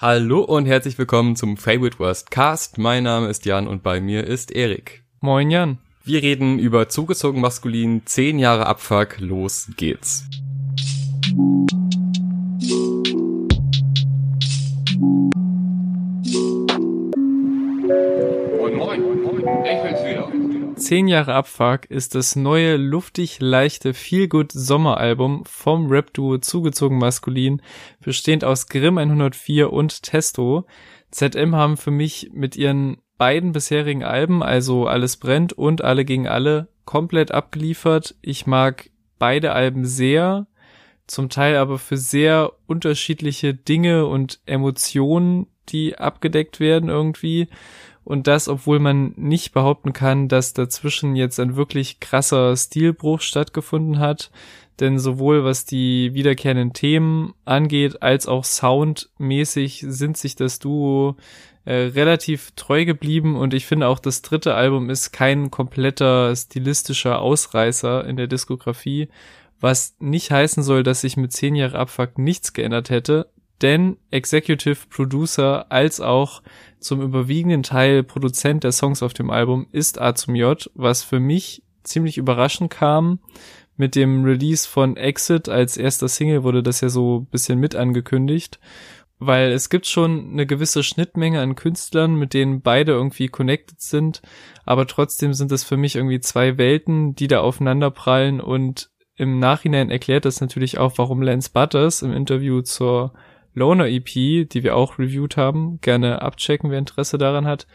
Hallo und herzlich willkommen zum Favorite Worst Cast. Mein Name ist Jan und bei mir ist Erik. Moin Jan. Wir reden über zugezogen maskulin, 10 Jahre Abfuck, los geht's. 10 Jahre Abfuck ist das neue, luftig leichte Feelgood Sommeralbum vom Rap-Duo Zugezogen Maskulin, bestehend aus Grimm 104 und Testo. ZM haben für mich mit ihren beiden bisherigen Alben, also Alles brennt und Alle gegen alle, komplett abgeliefert. Ich mag beide Alben sehr, zum Teil aber für sehr unterschiedliche Dinge und Emotionen, die abgedeckt werden irgendwie. Und das, obwohl man nicht behaupten kann, dass dazwischen jetzt ein wirklich krasser Stilbruch stattgefunden hat. Denn sowohl was die wiederkehrenden Themen angeht, als auch soundmäßig sind sich das Duo äh, relativ treu geblieben. Und ich finde auch, das dritte Album ist kein kompletter stilistischer Ausreißer in der Diskografie. Was nicht heißen soll, dass sich mit zehn Jahre Abfuck nichts geändert hätte denn Executive Producer als auch zum überwiegenden Teil Produzent der Songs auf dem Album ist A zum J, was für mich ziemlich überraschend kam. Mit dem Release von Exit als erster Single wurde das ja so bisschen mit angekündigt, weil es gibt schon eine gewisse Schnittmenge an Künstlern, mit denen beide irgendwie connected sind, aber trotzdem sind es für mich irgendwie zwei Welten, die da aufeinander prallen und im Nachhinein erklärt das natürlich auch, warum Lance Butters im Interview zur Loner EP, die wir auch reviewed haben, gerne abchecken, wer Interesse daran hat,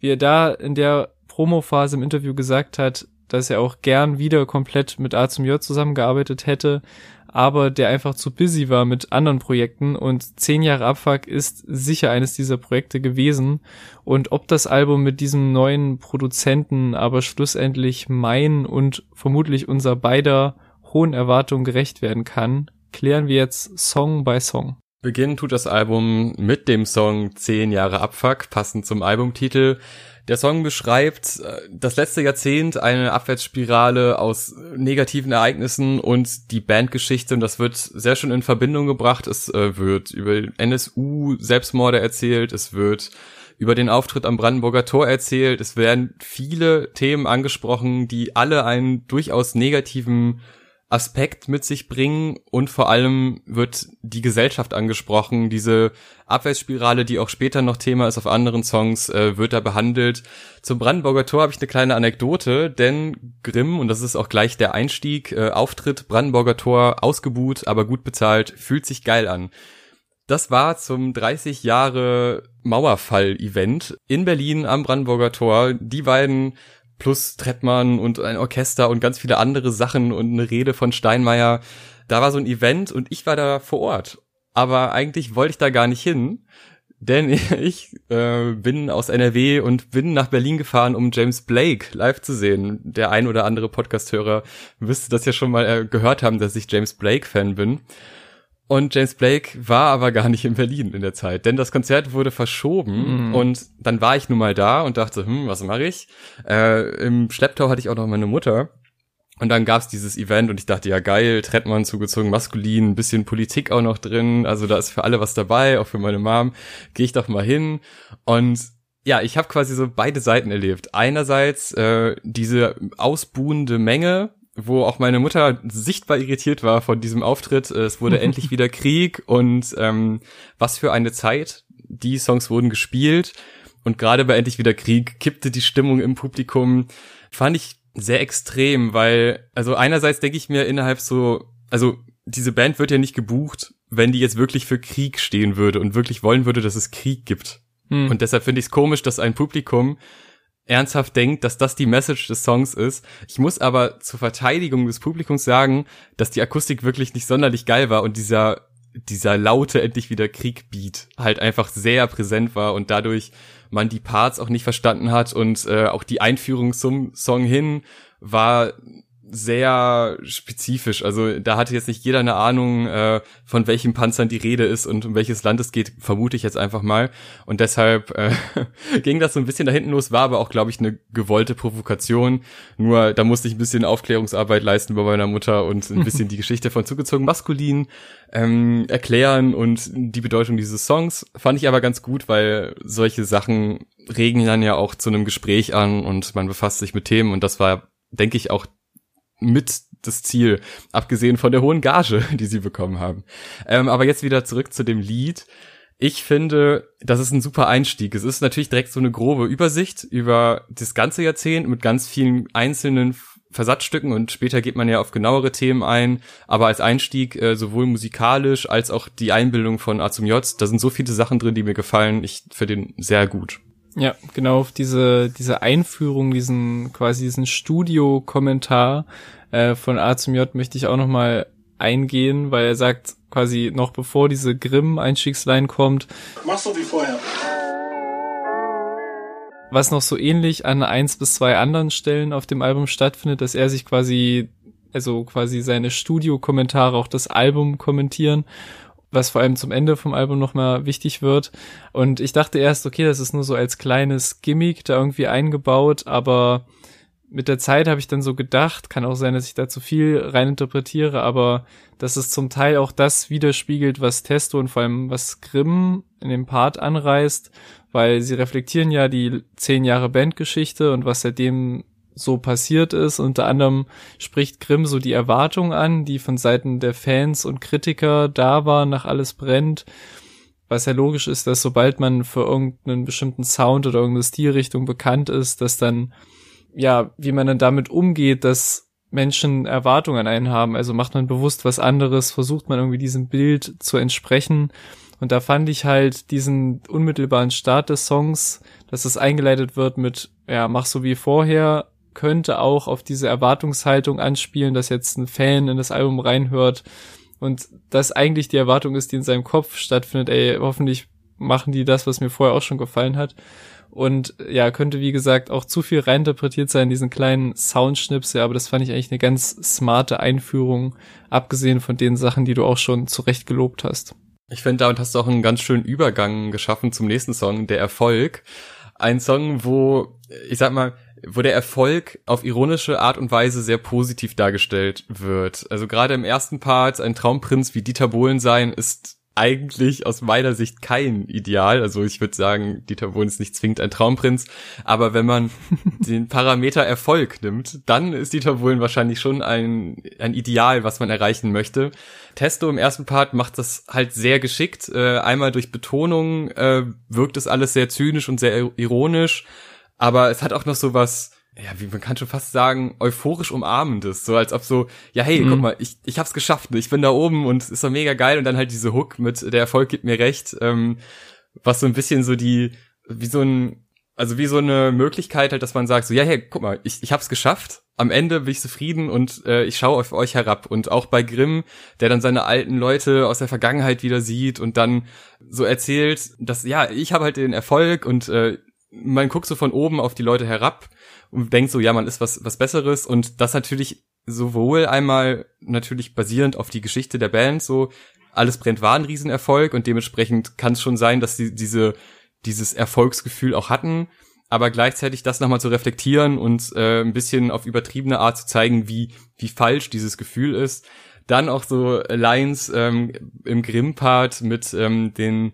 wie er da in der Promophase im Interview gesagt hat, dass er auch gern wieder komplett mit A zum J zusammengearbeitet hätte, aber der einfach zu busy war mit anderen Projekten und zehn Jahre Abfuck ist sicher eines dieser Projekte gewesen und ob das Album mit diesem neuen Produzenten aber schlussendlich mein und vermutlich unser beider hohen Erwartungen gerecht werden kann, klären wir jetzt Song by Song. Beginnen tut das Album mit dem Song 10 Jahre Abfuck, passend zum Albumtitel. Der Song beschreibt äh, das letzte Jahrzehnt, eine Abwärtsspirale aus negativen Ereignissen und die Bandgeschichte. Und das wird sehr schön in Verbindung gebracht. Es äh, wird über NSU Selbstmorde erzählt. Es wird über den Auftritt am Brandenburger Tor erzählt. Es werden viele Themen angesprochen, die alle einen durchaus negativen Aspekt mit sich bringen und vor allem wird die Gesellschaft angesprochen. Diese Abwärtsspirale, die auch später noch Thema ist auf anderen Songs, äh, wird da behandelt. Zum Brandenburger Tor habe ich eine kleine Anekdote, denn Grimm, und das ist auch gleich der Einstieg, äh, Auftritt Brandenburger Tor, ausgebuht, aber gut bezahlt, fühlt sich geil an. Das war zum 30 Jahre Mauerfall-Event in Berlin am Brandenburger Tor. Die beiden plus Trettmann und ein Orchester und ganz viele andere Sachen und eine Rede von Steinmeier. Da war so ein Event und ich war da vor Ort. Aber eigentlich wollte ich da gar nicht hin, denn ich äh, bin aus NRW und bin nach Berlin gefahren, um James Blake live zu sehen. Der ein oder andere Podcasthörer müsste das ja schon mal äh, gehört haben, dass ich James Blake Fan bin. Und James Blake war aber gar nicht in Berlin in der Zeit, denn das Konzert wurde verschoben mhm. und dann war ich nun mal da und dachte, hm, was mache ich? Äh, Im Schlepptau hatte ich auch noch meine Mutter und dann gab's dieses Event und ich dachte, ja geil, Trettmann zugezogen, maskulin, ein bisschen Politik auch noch drin, also da ist für alle was dabei, auch für meine Mom, gehe ich doch mal hin und ja, ich habe quasi so beide Seiten erlebt. Einerseits äh, diese ausbuhende Menge wo auch meine Mutter sichtbar irritiert war von diesem Auftritt. Es wurde endlich wieder Krieg und ähm, was für eine Zeit. Die Songs wurden gespielt und gerade bei Endlich wieder Krieg kippte die Stimmung im Publikum. Fand ich sehr extrem, weil, also einerseits denke ich mir innerhalb so, also diese Band wird ja nicht gebucht, wenn die jetzt wirklich für Krieg stehen würde und wirklich wollen würde, dass es Krieg gibt. Hm. Und deshalb finde ich es komisch, dass ein Publikum ernsthaft denkt, dass das die Message des Songs ist. Ich muss aber zur Verteidigung des Publikums sagen, dass die Akustik wirklich nicht sonderlich geil war und dieser dieser laute endlich wieder Krieg-Beat halt einfach sehr präsent war und dadurch man die Parts auch nicht verstanden hat und äh, auch die Einführung zum Song hin war sehr spezifisch. Also da hatte jetzt nicht jeder eine Ahnung, äh, von welchen Panzern die Rede ist und um welches Land es geht, vermute ich jetzt einfach mal. Und deshalb äh, ging das so ein bisschen da hinten los, war aber auch, glaube ich, eine gewollte Provokation. Nur da musste ich ein bisschen Aufklärungsarbeit leisten bei meiner Mutter und ein bisschen die Geschichte von zugezogen maskulin ähm, erklären und die Bedeutung dieses Songs. Fand ich aber ganz gut, weil solche Sachen regen dann ja auch zu einem Gespräch an und man befasst sich mit Themen und das war, denke ich, auch mit das Ziel, abgesehen von der hohen Gage, die sie bekommen haben. Ähm, aber jetzt wieder zurück zu dem Lied. Ich finde, das ist ein super Einstieg. Es ist natürlich direkt so eine grobe Übersicht über das ganze Jahrzehnt mit ganz vielen einzelnen Versatzstücken und später geht man ja auf genauere Themen ein. Aber als Einstieg äh, sowohl musikalisch als auch die Einbildung von A zum J, da sind so viele Sachen drin, die mir gefallen. Ich finde den sehr gut. Ja, genau, auf diese, diese Einführung, diesen, quasi diesen Studio-Kommentar äh, von A zum J möchte ich auch nochmal eingehen, weil er sagt quasi noch bevor diese Grimm-Einstiegsline kommt. Mach so wie vorher. Was noch so ähnlich an eins bis zwei anderen Stellen auf dem Album stattfindet, dass er sich quasi, also quasi seine Studio-Kommentare auch das Album kommentieren was vor allem zum Ende vom Album nochmal wichtig wird. Und ich dachte erst, okay, das ist nur so als kleines Gimmick da irgendwie eingebaut, aber mit der Zeit habe ich dann so gedacht, kann auch sein, dass ich da zu viel reininterpretiere, aber dass es zum Teil auch das widerspiegelt, was Testo und vor allem was Grimm in dem Part anreißt, weil sie reflektieren ja die zehn Jahre Bandgeschichte und was seitdem so passiert ist. Unter anderem spricht Grimm so die Erwartung an, die von Seiten der Fans und Kritiker da war, nach alles brennt. Was ja logisch ist, dass sobald man für irgendeinen bestimmten Sound oder irgendeine Stilrichtung bekannt ist, dass dann, ja, wie man dann damit umgeht, dass Menschen Erwartungen an einen haben. Also macht man bewusst was anderes, versucht man irgendwie diesem Bild zu entsprechen. Und da fand ich halt diesen unmittelbaren Start des Songs, dass es eingeleitet wird mit, ja, mach so wie vorher, könnte auch auf diese Erwartungshaltung anspielen, dass jetzt ein Fan in das Album reinhört und das eigentlich die Erwartung ist, die in seinem Kopf stattfindet, ey, hoffentlich machen die das, was mir vorher auch schon gefallen hat. Und ja, könnte wie gesagt auch zu viel reinterpretiert sein, diesen kleinen Soundschnips, ja, aber das fand ich eigentlich eine ganz smarte Einführung, abgesehen von den Sachen, die du auch schon zurecht gelobt hast. Ich finde, damit hast du auch einen ganz schönen Übergang geschaffen zum nächsten Song, der Erfolg. Ein Song, wo, ich sag mal, wo der Erfolg auf ironische Art und Weise sehr positiv dargestellt wird. Also gerade im ersten Part, ein Traumprinz wie Dieter Bohlen sein, ist eigentlich aus meiner Sicht kein Ideal. Also ich würde sagen, Dieter Bohlen ist nicht zwingend ein Traumprinz, aber wenn man den Parameter Erfolg nimmt, dann ist Dieter Bohlen wahrscheinlich schon ein, ein Ideal, was man erreichen möchte. Testo im ersten Part macht das halt sehr geschickt. Äh, einmal durch Betonung äh, wirkt es alles sehr zynisch und sehr ironisch aber es hat auch noch so was, ja, wie man kann schon fast sagen, euphorisch umarmendes, so als ob so, ja, hey, mhm. guck mal, ich, ich hab's geschafft, ne? ich bin da oben und es ist doch mega geil und dann halt diese Hook mit der Erfolg gibt mir recht, ähm, was so ein bisschen so die, wie so ein, also wie so eine Möglichkeit halt, dass man sagt, so, ja, hey, guck mal, ich, ich hab's geschafft, am Ende bin ich zufrieden und äh, ich schaue auf euch herab. Und auch bei Grimm, der dann seine alten Leute aus der Vergangenheit wieder sieht und dann so erzählt, dass, ja, ich habe halt den Erfolg und äh, man guckt so von oben auf die Leute herab und denkt so, ja, man ist was, was Besseres. Und das natürlich sowohl einmal natürlich basierend auf die Geschichte der Band, so alles brennt war ein Riesenerfolg. Und dementsprechend kann es schon sein, dass sie diese, dieses Erfolgsgefühl auch hatten, aber gleichzeitig das nochmal zu reflektieren und äh, ein bisschen auf übertriebene Art zu zeigen, wie, wie falsch dieses Gefühl ist. Dann auch so Lines ähm, im Grimm-Part mit ähm, den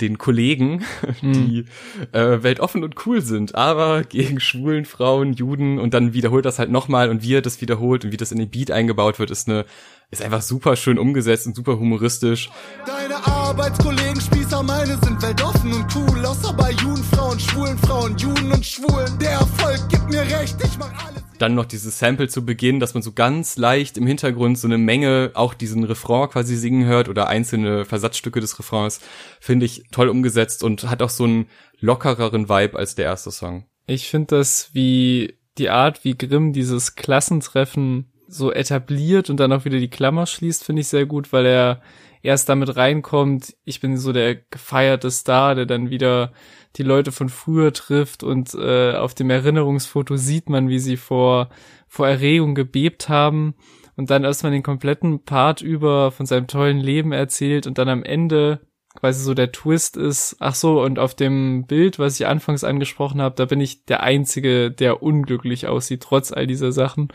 den Kollegen, die mhm. äh, weltoffen und cool sind, aber gegen schwulen Frauen, Juden und dann wiederholt das halt nochmal und wie er das wiederholt und wie das in den Beat eingebaut wird, ist eine ist einfach super schön umgesetzt und super humoristisch. Deine Arbeitskollegen Spießer, meine sind weltoffen und cool, außer bei Juden, Frauen, schwulen Frauen, Juden und Schwulen. Der Erfolg gibt mir recht, ich mach alles dann noch dieses Sample zu Beginn, dass man so ganz leicht im Hintergrund so eine Menge auch diesen Refrain quasi singen hört oder einzelne Versatzstücke des Refrains, finde ich toll umgesetzt und hat auch so einen lockereren Vibe als der erste Song. Ich finde das wie die Art, wie Grimm dieses Klassentreffen so etabliert und dann auch wieder die Klammer schließt, finde ich sehr gut, weil er erst damit reinkommt, ich bin so der gefeierte Star, der dann wieder die Leute von früher trifft und äh, auf dem Erinnerungsfoto sieht man, wie sie vor, vor Erregung gebebt haben und dann erstmal den kompletten Part über von seinem tollen Leben erzählt und dann am Ende quasi so der Twist ist, ach so, und auf dem Bild, was ich anfangs angesprochen habe, da bin ich der Einzige, der unglücklich aussieht, trotz all dieser Sachen.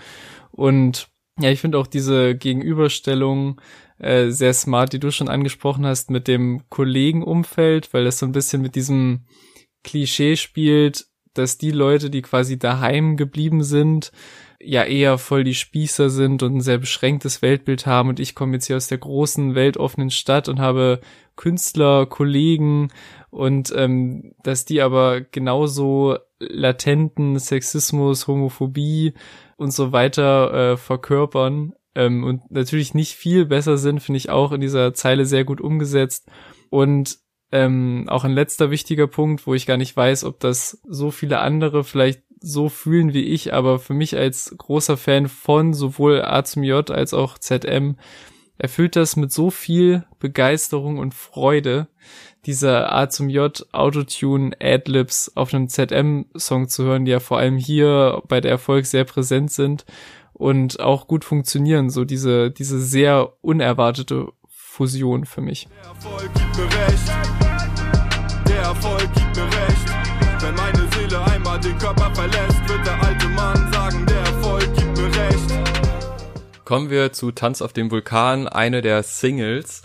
Und ja, ich finde auch diese Gegenüberstellung äh, sehr smart, die du schon angesprochen hast, mit dem Kollegenumfeld, weil das so ein bisschen mit diesem Klischee spielt, dass die Leute, die quasi daheim geblieben sind, ja eher voll die Spießer sind und ein sehr beschränktes Weltbild haben. Und ich komme jetzt hier aus der großen, weltoffenen Stadt und habe Künstler, Kollegen und ähm, dass die aber genauso latenten Sexismus, Homophobie und so weiter äh, verkörpern ähm, und natürlich nicht viel besser sind, finde ich auch in dieser Zeile sehr gut umgesetzt. Und ähm, auch ein letzter wichtiger Punkt, wo ich gar nicht weiß, ob das so viele andere vielleicht so fühlen wie ich, aber für mich als großer Fan von sowohl A zum J als auch ZM erfüllt das mit so viel Begeisterung und Freude, dieser A zum J Autotune Adlibs auf einem ZM Song zu hören, die ja vor allem hier bei der Erfolg sehr präsent sind und auch gut funktionieren, so diese, diese sehr unerwartete Fusion für mich. Der Erfolg gibt mir recht. Der Erfolg gibt mir recht. Wenn meine Seele einmal den Körper verlässt, wird der alte Mann sagen, der Erfolg gibt mir recht. Kommen wir zu Tanz auf dem Vulkan, eine der Singles.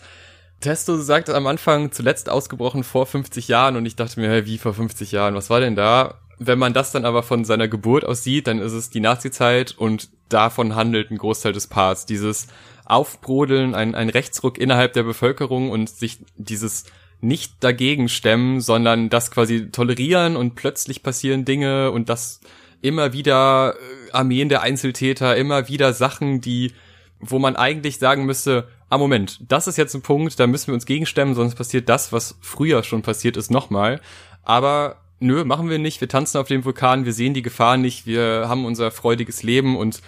Testo sagt am Anfang zuletzt ausgebrochen vor 50 Jahren und ich dachte mir, hey, wie vor 50 Jahren? Was war denn da? Wenn man das dann aber von seiner Geburt aus sieht, dann ist es die Nazi-Zeit und davon handelt ein Großteil des Parts. Dieses Aufbrodeln, ein, ein Rechtsruck innerhalb der Bevölkerung und sich dieses nicht dagegen stemmen, sondern das quasi tolerieren und plötzlich passieren Dinge und das immer wieder äh, Armeen der Einzeltäter, immer wieder Sachen, die, wo man eigentlich sagen müsste, ah Moment, das ist jetzt ein Punkt, da müssen wir uns gegenstemmen, sonst passiert das, was früher schon passiert ist, nochmal. Aber nö, machen wir nicht, wir tanzen auf dem Vulkan, wir sehen die Gefahr nicht, wir haben unser freudiges Leben und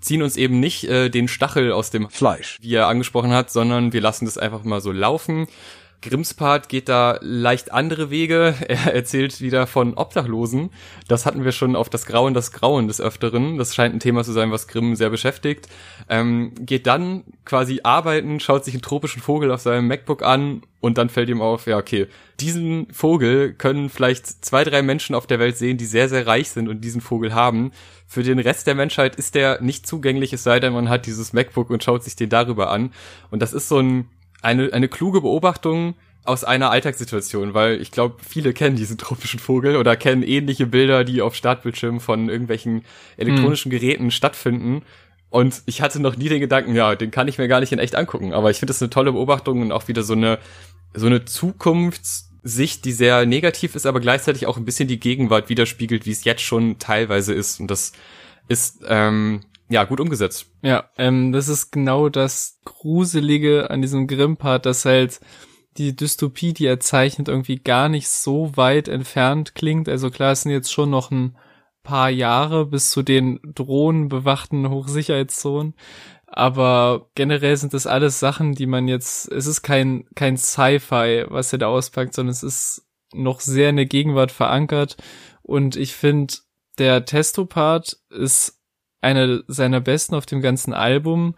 ziehen uns eben nicht äh, den Stachel aus dem Fleisch, wie er angesprochen hat, sondern wir lassen das einfach mal so laufen. Grimms Part geht da leicht andere Wege. Er erzählt wieder von Obdachlosen. Das hatten wir schon auf das Grauen, das Grauen des Öfteren. Das scheint ein Thema zu sein, was Grimm sehr beschäftigt. Ähm, geht dann quasi arbeiten, schaut sich einen tropischen Vogel auf seinem MacBook an und dann fällt ihm auf, ja, okay, diesen Vogel können vielleicht zwei, drei Menschen auf der Welt sehen, die sehr, sehr reich sind und diesen Vogel haben. Für den Rest der Menschheit ist der nicht zugänglich, es sei denn, man hat dieses MacBook und schaut sich den darüber an. Und das ist so ein, eine, eine kluge Beobachtung aus einer Alltagssituation, weil ich glaube, viele kennen diesen tropischen Vogel oder kennen ähnliche Bilder, die auf Startbildschirmen von irgendwelchen elektronischen hm. Geräten stattfinden. Und ich hatte noch nie den Gedanken, ja, den kann ich mir gar nicht in echt angucken. Aber ich finde das eine tolle Beobachtung und auch wieder so eine, so eine Zukunftssicht, die sehr negativ ist, aber gleichzeitig auch ein bisschen die Gegenwart widerspiegelt, wie es jetzt schon teilweise ist. Und das ist ähm, ja, gut umgesetzt. Ja, ähm, das ist genau das Gruselige an diesem Grimm-Part, dass halt die Dystopie, die er zeichnet, irgendwie gar nicht so weit entfernt klingt. Also klar, es sind jetzt schon noch ein paar Jahre bis zu den drohnenbewachten Hochsicherheitszonen. Aber generell sind das alles Sachen, die man jetzt, es ist kein, kein Sci-Fi, was er da auspackt, sondern es ist noch sehr in der Gegenwart verankert. Und ich finde, der Testo-Part ist einer seiner besten auf dem ganzen Album,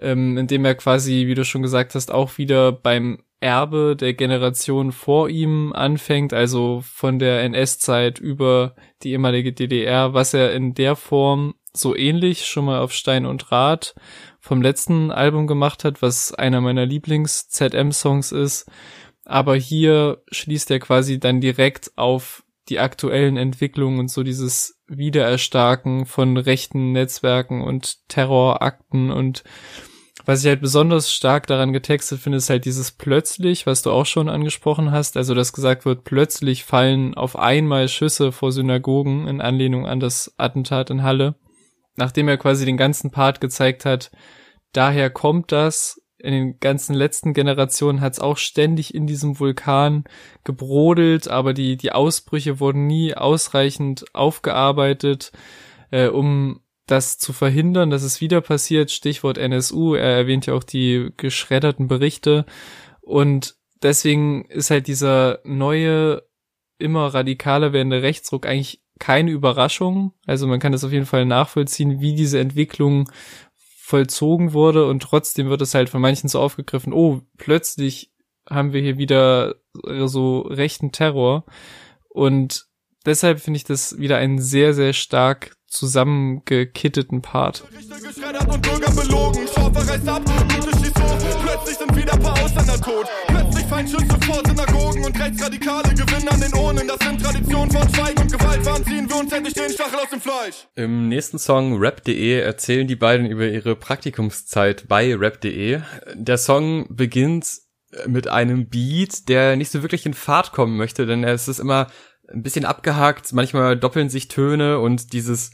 ähm, in dem er quasi, wie du schon gesagt hast, auch wieder beim Erbe der Generation vor ihm anfängt, also von der NS-Zeit über die ehemalige DDR, was er in der Form so ähnlich schon mal auf Stein und Rad vom letzten Album gemacht hat, was einer meiner Lieblings-ZM-Songs ist. Aber hier schließt er quasi dann direkt auf die aktuellen Entwicklungen und so dieses Wiedererstarken von rechten Netzwerken und Terrorakten und was ich halt besonders stark daran getextet finde, ist halt dieses plötzlich, was du auch schon angesprochen hast, also dass gesagt wird, plötzlich fallen auf einmal Schüsse vor Synagogen in Anlehnung an das Attentat in Halle, nachdem er quasi den ganzen Part gezeigt hat, daher kommt das, in den ganzen letzten Generationen hat es auch ständig in diesem Vulkan gebrodelt, aber die, die Ausbrüche wurden nie ausreichend aufgearbeitet, äh, um das zu verhindern, dass es wieder passiert. Stichwort NSU. Er erwähnt ja auch die geschredderten Berichte. Und deswegen ist halt dieser neue, immer radikaler werdende Rechtsruck eigentlich keine Überraschung. Also man kann das auf jeden Fall nachvollziehen, wie diese Entwicklung vollzogen wurde und trotzdem wird es halt von manchen so aufgegriffen, oh, plötzlich haben wir hier wieder so rechten Terror und deshalb finde ich das wieder einen sehr, sehr stark zusammengekitteten Part. Plötzlich sind wieder paar Ausländer tot. Plötzlich Feindschüsse vor Synagogen und Rechtsradikale gewinnen an den Urnen. Das sind Traditionen von Schweigen und Gewalt. Wann ziehen wir uns endlich den Stachel aus dem Fleisch? Im nächsten Song Rap.de erzählen die beiden über ihre Praktikumszeit bei Rap.de. Der Song beginnt mit einem Beat, der nicht so wirklich in Fahrt kommen möchte, denn es ist immer ein bisschen abgehakt, manchmal doppeln sich Töne und dieses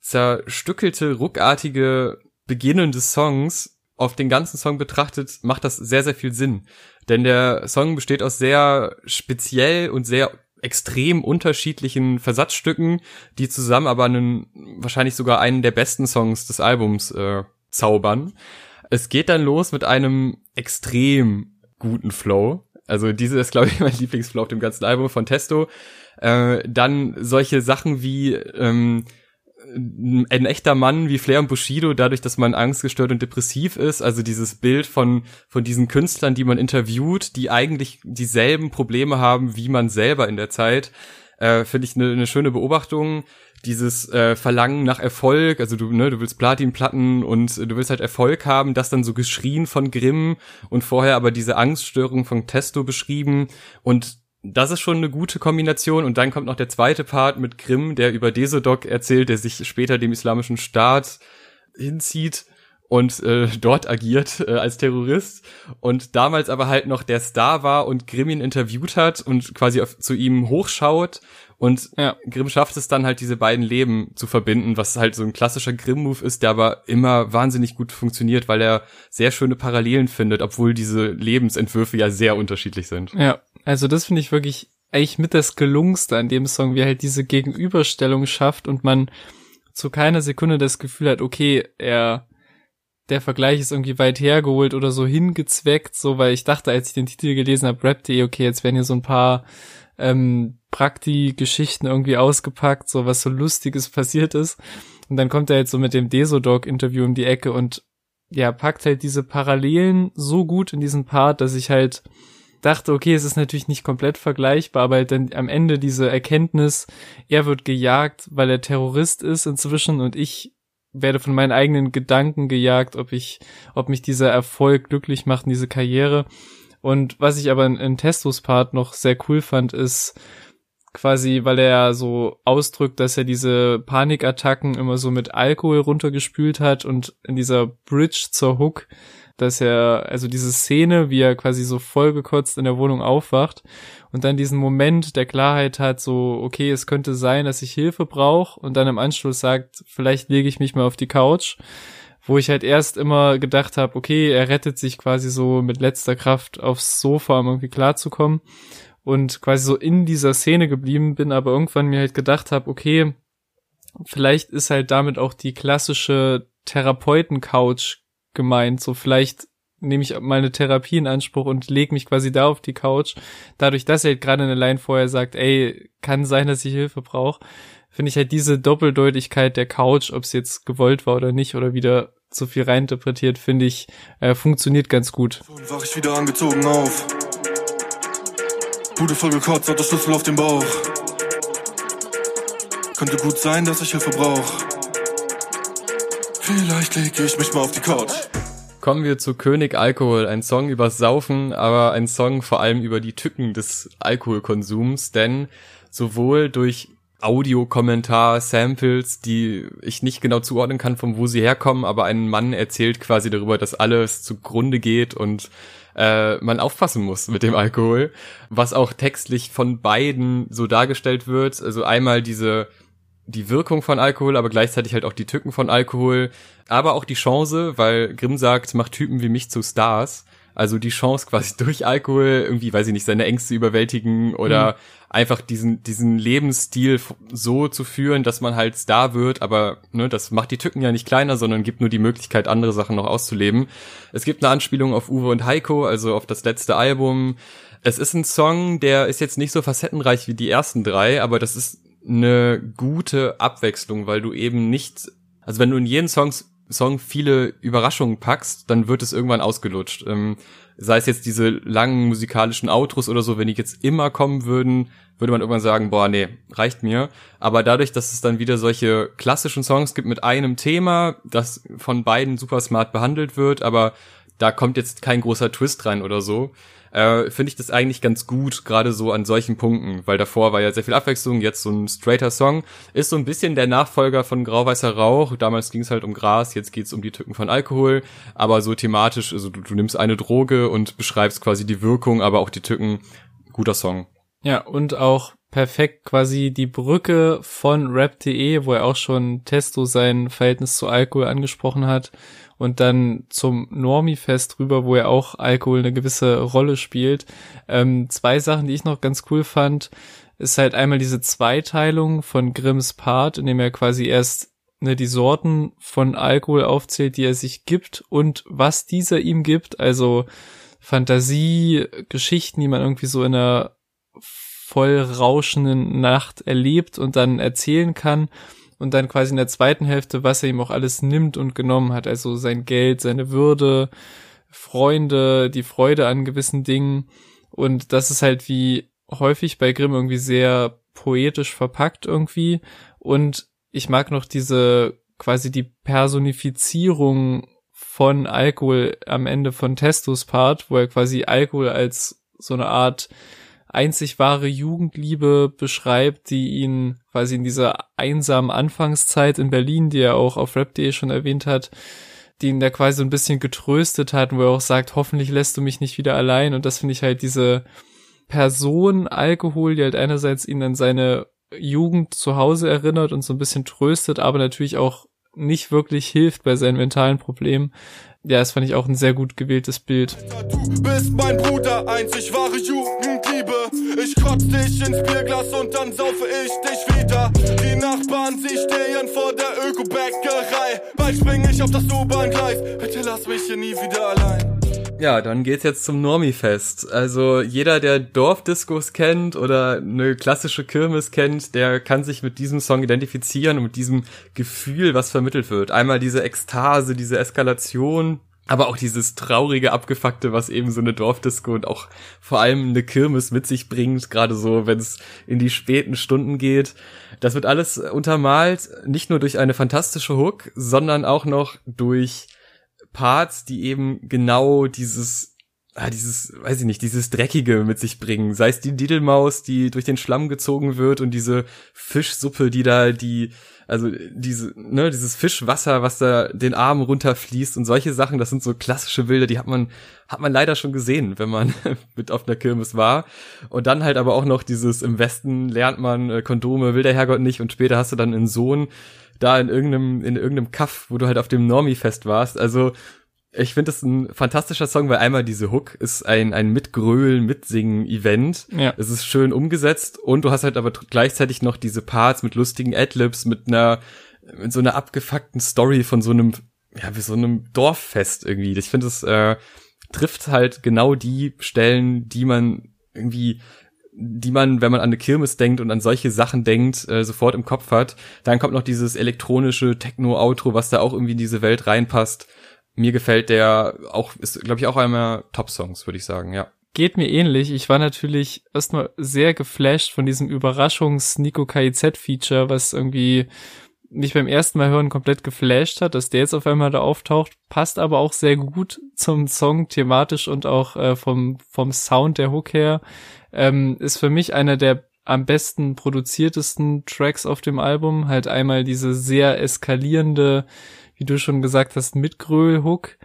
zerstückelte, ruckartige Beginnen des Songs auf den ganzen Song betrachtet, macht das sehr, sehr viel Sinn. Denn der Song besteht aus sehr speziell und sehr extrem unterschiedlichen Versatzstücken, die zusammen aber einen, wahrscheinlich sogar einen der besten Songs des Albums äh, zaubern. Es geht dann los mit einem extrem guten Flow. Also diese ist, glaube ich, mein Lieblingsflow auf dem ganzen Album von Testo. Äh, dann solche Sachen wie ähm, ein echter Mann wie Flair und Bushido, dadurch, dass man angstgestört und depressiv ist, also dieses Bild von, von diesen Künstlern, die man interviewt, die eigentlich dieselben Probleme haben wie man selber in der Zeit, äh, finde ich eine ne schöne Beobachtung. Dieses äh, Verlangen nach Erfolg, also du, ne, du willst Platinplatten und du willst halt Erfolg haben, das dann so geschrien von Grimm und vorher aber diese Angststörung von Testo beschrieben und das ist schon eine gute Kombination. Und dann kommt noch der zweite Part mit Grimm, der über Desodok erzählt, der sich später dem islamischen Staat hinzieht und äh, dort agiert äh, als Terrorist und damals aber halt noch der Star war und Grimm ihn interviewt hat und quasi auf, zu ihm hochschaut und ja. Grimm schafft es dann halt diese beiden Leben zu verbinden, was halt so ein klassischer Grimm-Move ist, der aber immer wahnsinnig gut funktioniert, weil er sehr schöne Parallelen findet, obwohl diese Lebensentwürfe ja sehr unterschiedlich sind. Ja, also das finde ich wirklich eigentlich mit das Gelungenste an dem Song, wie er halt diese Gegenüberstellung schafft und man zu keiner Sekunde das Gefühl hat, okay, er, der Vergleich ist irgendwie weit hergeholt oder so hingezweckt, so, weil ich dachte, als ich den Titel gelesen habe, Rap.de, okay, jetzt werden hier so ein paar ähm, Prakti-Geschichten irgendwie ausgepackt, so was so Lustiges passiert ist. Und dann kommt er jetzt so mit dem Desodog-Interview um die Ecke und ja, packt halt diese Parallelen so gut in diesen Part, dass ich halt dachte, okay, es ist natürlich nicht komplett vergleichbar, aber dann am Ende diese Erkenntnis, er wird gejagt, weil er Terrorist ist inzwischen und ich werde von meinen eigenen Gedanken gejagt, ob ich, ob mich dieser Erfolg glücklich macht in diese Karriere. Und was ich aber in, in Testos Part noch sehr cool fand, ist quasi, weil er so ausdrückt, dass er diese Panikattacken immer so mit Alkohol runtergespült hat und in dieser Bridge zur Hook dass er, also diese Szene, wie er quasi so vollgekotzt in der Wohnung aufwacht und dann diesen Moment der Klarheit hat, so, okay, es könnte sein, dass ich Hilfe brauche und dann im Anschluss sagt, vielleicht lege ich mich mal auf die Couch, wo ich halt erst immer gedacht habe, okay, er rettet sich quasi so mit letzter Kraft aufs Sofa, um irgendwie klarzukommen. Und quasi so in dieser Szene geblieben bin, aber irgendwann mir halt gedacht habe, okay, vielleicht ist halt damit auch die klassische Therapeuten-Couch gemeint. So vielleicht nehme ich mal eine Therapie in Anspruch und lege mich quasi da auf die Couch. Dadurch, dass er halt gerade eine Line vorher sagt, ey, kann sein, dass ich Hilfe brauche, finde ich halt diese Doppeldeutigkeit der Couch, ob es jetzt gewollt war oder nicht oder wieder zu viel reininterpretiert, finde ich, äh, funktioniert ganz gut. Wach ich wieder angezogen auf. Bude voll gekotzt, hat der Schlüssel auf dem Bauch. Könnte gut sein, dass ich Hilfe brauche. Vielleicht lege ich mich mal auf die Couch. Kommen wir zu König Alkohol, ein Song übers Saufen, aber ein Song vor allem über die Tücken des Alkoholkonsums, denn sowohl durch Audiokommentar, Samples, die ich nicht genau zuordnen kann, von wo sie herkommen, aber ein Mann erzählt quasi darüber, dass alles zugrunde geht und äh, man aufpassen muss mit dem Alkohol, was auch textlich von beiden so dargestellt wird. Also einmal diese die Wirkung von Alkohol, aber gleichzeitig halt auch die Tücken von Alkohol, aber auch die Chance, weil Grimm sagt, macht Typen wie mich zu Stars. Also die Chance quasi durch Alkohol irgendwie, weiß ich nicht, seine Ängste überwältigen oder mhm. einfach diesen, diesen Lebensstil so zu führen, dass man halt Star wird, aber ne, das macht die Tücken ja nicht kleiner, sondern gibt nur die Möglichkeit, andere Sachen noch auszuleben. Es gibt eine Anspielung auf Uwe und Heiko, also auf das letzte Album. Es ist ein Song, der ist jetzt nicht so facettenreich wie die ersten drei, aber das ist eine gute Abwechslung, weil du eben nicht, also wenn du in jeden Songs Song viele Überraschungen packst, dann wird es irgendwann ausgelutscht. Ähm, sei es jetzt diese langen musikalischen Outros oder so, wenn die jetzt immer kommen würden, würde man irgendwann sagen, boah, nee, reicht mir. Aber dadurch, dass es dann wieder solche klassischen Songs gibt mit einem Thema, das von beiden super smart behandelt wird, aber da kommt jetzt kein großer Twist rein oder so, äh, finde ich das eigentlich ganz gut, gerade so an solchen Punkten, weil davor war ja sehr viel Abwechslung, jetzt so ein straighter Song, ist so ein bisschen der Nachfolger von Grauweißer Rauch, damals ging es halt um Gras, jetzt geht's um die Tücken von Alkohol, aber so thematisch, also du, du nimmst eine Droge und beschreibst quasi die Wirkung, aber auch die Tücken, guter Song. Ja, und auch perfekt quasi die Brücke von rap.de, wo er auch schon Testo sein Verhältnis zu Alkohol angesprochen hat und dann zum Normie-Fest rüber, wo ja auch Alkohol eine gewisse Rolle spielt. Ähm, zwei Sachen, die ich noch ganz cool fand, ist halt einmal diese Zweiteilung von Grimms Part, in dem er quasi erst ne, die Sorten von Alkohol aufzählt, die er sich gibt und was dieser ihm gibt, also Fantasie, Geschichten, die man irgendwie so in einer voll rauschenden Nacht erlebt und dann erzählen kann und dann quasi in der zweiten Hälfte, was er ihm auch alles nimmt und genommen hat, also sein Geld, seine Würde, Freunde, die Freude an gewissen Dingen. Und das ist halt wie häufig bei Grimm irgendwie sehr poetisch verpackt irgendwie. Und ich mag noch diese quasi die Personifizierung von Alkohol am Ende von Testos Part, wo er quasi Alkohol als so eine Art einzig wahre Jugendliebe beschreibt, die ihn quasi in dieser einsamen Anfangszeit in Berlin, die er auch auf rap.de schon erwähnt hat, die ihn da quasi so ein bisschen getröstet hat, wo er auch sagt, hoffentlich lässt du mich nicht wieder allein. Und das finde ich halt diese Person Alkohol, die halt einerseits ihn an seine Jugend zu Hause erinnert und so ein bisschen tröstet, aber natürlich auch nicht wirklich hilft bei seinen mentalen Problemen. Ja, das fand ich auch ein sehr gut gewähltes Bild. Du bist mein Bruder, einzig wahre Jugendliebe. Ich kotz dich ins Bierglas und dann saufe ich dich wieder. Die Nachbarn, sie stehen vor der Öko-Bäckerei. Bald spring ich auf das U-Bahn-Gleis. Bitte lass mich hier nie wieder allein. Ja, dann geht's jetzt zum Normie-Fest. Also jeder, der Dorfdiskos kennt oder eine klassische Kirmes kennt, der kann sich mit diesem Song identifizieren und mit diesem Gefühl, was vermittelt wird. Einmal diese Ekstase, diese Eskalation, aber auch dieses traurige, abgefuckte, was eben so eine Dorfdisco und auch vor allem eine Kirmes mit sich bringt, gerade so, wenn es in die späten Stunden geht. Das wird alles untermalt, nicht nur durch eine fantastische Hook, sondern auch noch durch Parts, die eben genau dieses, ah, dieses, weiß ich nicht, dieses Dreckige mit sich bringen. Sei es die Didelmaus, die durch den Schlamm gezogen wird und diese Fischsuppe, die da die, also diese, ne, dieses Fischwasser, was da den Arm runterfließt und solche Sachen, das sind so klassische Bilder, die hat man, hat man leider schon gesehen, wenn man mit auf einer Kirmes war. Und dann halt aber auch noch dieses, im Westen lernt man äh, Kondome, will der Herrgott nicht und später hast du dann einen Sohn, da in irgendeinem, in irgendeinem Kaff, wo du halt auf dem Normie-Fest warst. Also, ich finde das ein fantastischer Song, weil einmal diese Hook ist ein, ein Mitgrölen, Mitsingen-Event. Ja. Es ist schön umgesetzt und du hast halt aber gleichzeitig noch diese Parts mit lustigen Adlibs, mit einer, mit so einer abgefuckten Story von so einem, ja, wie so einem Dorffest irgendwie. Ich finde, es äh, trifft halt genau die Stellen, die man irgendwie die man, wenn man an eine Kirmes denkt und an solche Sachen denkt, äh, sofort im Kopf hat. Dann kommt noch dieses elektronische Techno-Outro, was da auch irgendwie in diese Welt reinpasst. Mir gefällt der auch, ist, glaube ich, auch einmal Top-Songs, würde ich sagen, ja. Geht mir ähnlich. Ich war natürlich erstmal sehr geflasht von diesem Überraschungs-Nico KIZ-Feature, was irgendwie mich beim ersten Mal hören komplett geflasht hat, dass der jetzt auf einmal da auftaucht, passt aber auch sehr gut zum Song thematisch und auch äh, vom, vom Sound der Hook her ähm, ist für mich einer der am besten produziertesten Tracks auf dem Album. Halt einmal diese sehr eskalierende, wie du schon gesagt hast, Mitgröl-Hook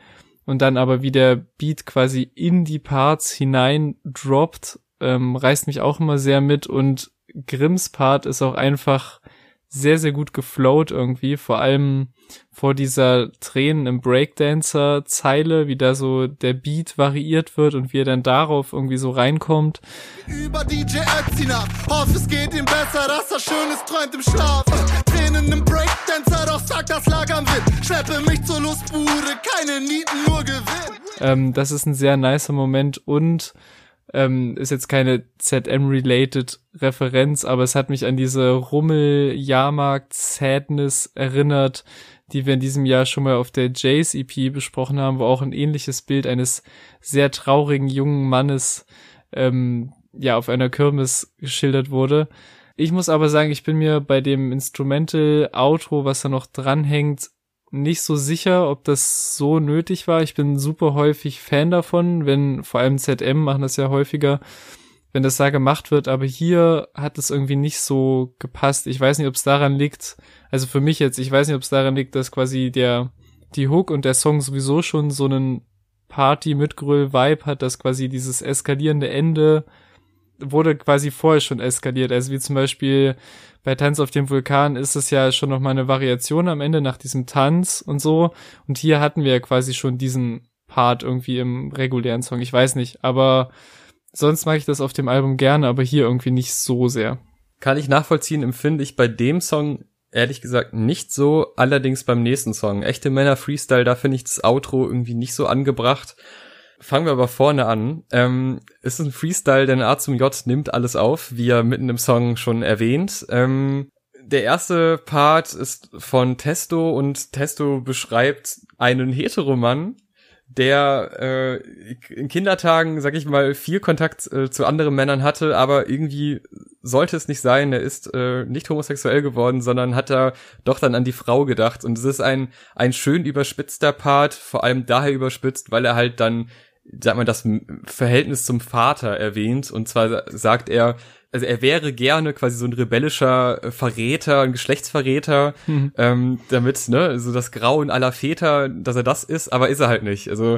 und dann aber wie der Beat quasi in die Parts hinein droppt, ähm, reißt mich auch immer sehr mit und Grimms Part ist auch einfach sehr, sehr gut geflowt irgendwie, vor allem vor dieser Tränen im Breakdancer-Zeile, wie da so der Beat variiert wird und wie er dann darauf irgendwie so reinkommt. Über DJ Ötzi nach, hoffe es geht ihm besser, dass er Schönes träumt im Schlaf. Tränen im Breakdancer, doch sagt das Lager am Wind. Schleppe mich zur Lustbude, keine Nieten, nur Gewinn. Ähm, das ist ein sehr nicer Moment und ähm, ist jetzt keine ZM-related Referenz, aber es hat mich an diese Rummel-Jahrmarkt-Sadness erinnert, die wir in diesem Jahr schon mal auf der Jace EP besprochen haben, wo auch ein ähnliches Bild eines sehr traurigen jungen Mannes ähm, ja auf einer Kirmes geschildert wurde. Ich muss aber sagen, ich bin mir bei dem Instrumental Outro, was da noch dranhängt, nicht so sicher, ob das so nötig war. Ich bin super häufig Fan davon, wenn vor allem ZM machen das ja häufiger, wenn das da gemacht wird, aber hier hat es irgendwie nicht so gepasst. Ich weiß nicht, ob es daran liegt, also für mich jetzt, ich weiß nicht, ob es daran liegt, dass quasi der die Hook und der Song sowieso schon so einen Party-Mitgröll-Vibe hat, dass quasi dieses eskalierende Ende wurde quasi vorher schon eskaliert. Also wie zum Beispiel bei Tanz auf dem Vulkan ist es ja schon noch mal eine Variation am Ende nach diesem Tanz und so. Und hier hatten wir ja quasi schon diesen Part irgendwie im regulären Song. Ich weiß nicht, aber sonst mag ich das auf dem Album gerne, aber hier irgendwie nicht so sehr. Kann ich nachvollziehen, empfinde ich bei dem Song ehrlich gesagt nicht so, allerdings beim nächsten Song. Echte Männer Freestyle, da finde ich das Outro irgendwie nicht so angebracht. Fangen wir aber vorne an. Ähm, ist ein Freestyle, denn A zum J nimmt alles auf, wie er mitten im Song schon erwähnt. Ähm, der erste Part ist von Testo und Testo beschreibt einen Heteromann, der äh, in Kindertagen, sag ich mal, viel Kontakt äh, zu anderen Männern hatte, aber irgendwie sollte es nicht sein. Er ist äh, nicht homosexuell geworden, sondern hat da doch dann an die Frau gedacht. Und es ist ein ein schön überspitzter Part, vor allem daher überspitzt, weil er halt dann sag mal, das Verhältnis zum Vater erwähnt. Und zwar sagt er, also er wäre gerne quasi so ein rebellischer äh, Verräter, ein Geschlechtsverräter, mhm. ähm, damit, ne, so das Grauen aller Väter, dass er das ist, aber ist er halt nicht. Also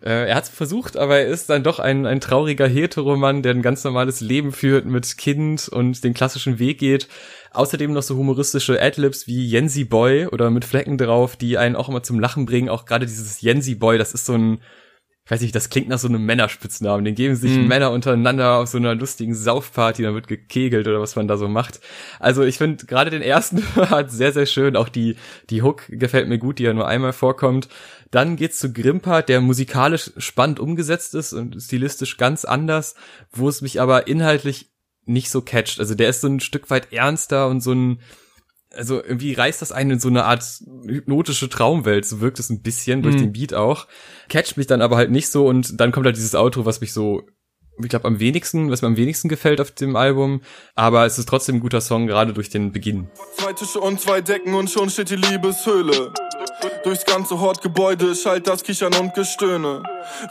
äh, er hat es versucht, aber er ist dann doch ein, ein trauriger Heteromann, der ein ganz normales Leben führt mit Kind und den klassischen Weg geht. Außerdem noch so humoristische Adlibs wie Jensi Boy oder mit Flecken drauf, die einen auch immer zum Lachen bringen. Auch gerade dieses Jensi Boy, das ist so ein ich weiß nicht, das klingt nach so einem Männerspitznamen. Den geben sich mhm. Männer untereinander auf so einer lustigen Saufparty, da wird gekegelt oder was man da so macht. Also ich finde gerade den ersten hat sehr, sehr schön. Auch die, die Hook gefällt mir gut, die ja nur einmal vorkommt. Dann geht's zu Grimper, der musikalisch spannend umgesetzt ist und stilistisch ganz anders, wo es mich aber inhaltlich nicht so catcht. Also der ist so ein Stück weit ernster und so ein, also irgendwie reißt das einen in so eine Art hypnotische Traumwelt, so wirkt es ein bisschen durch mhm. den Beat auch. Catcht mich dann aber halt nicht so und dann kommt halt dieses Outro, was mich so, ich glaube, am wenigsten, was mir am wenigsten gefällt auf dem Album. Aber es ist trotzdem ein guter Song, gerade durch den Beginn. Zwei Tische und zwei Decken und schon steht die Liebeshöhle. Durchs ganze Hortgebäude schallt das Kichern und Gestöhne.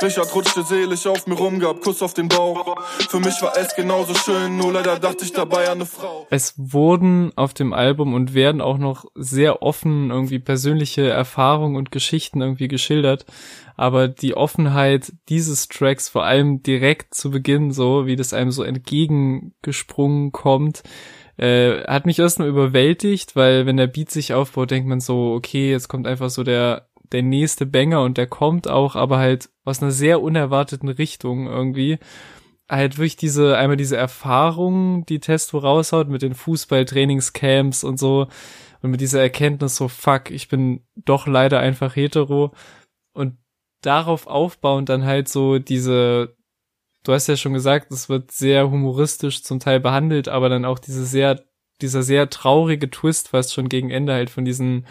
Richard rutschte selig auf mir rum, gab Kuss auf den Bauch. Für mich war es genauso schön, nur leider dachte ich dabei an eine Frau. Es wurden auf dem Album und werden auch noch sehr offen irgendwie persönliche Erfahrungen und Geschichten irgendwie geschildert. Aber die Offenheit dieses Tracks, vor allem direkt zu Beginn so, wie das einem so entgegengesprungen kommt, äh, hat mich erstmal überwältigt, weil wenn der Beat sich aufbaut, denkt man so, okay, jetzt kommt einfach so der der nächste Banger und der kommt auch, aber halt aus einer sehr unerwarteten Richtung irgendwie. Halt wirklich diese, einmal diese Erfahrung, die Testo raushaut mit den Fußballtrainingscamps und so und mit dieser Erkenntnis so, fuck, ich bin doch leider einfach hetero und darauf aufbauend dann halt so diese du hast ja schon gesagt, es wird sehr humoristisch zum Teil behandelt, aber dann auch diese sehr, dieser sehr traurige Twist fast schon gegen Ende halt von diesen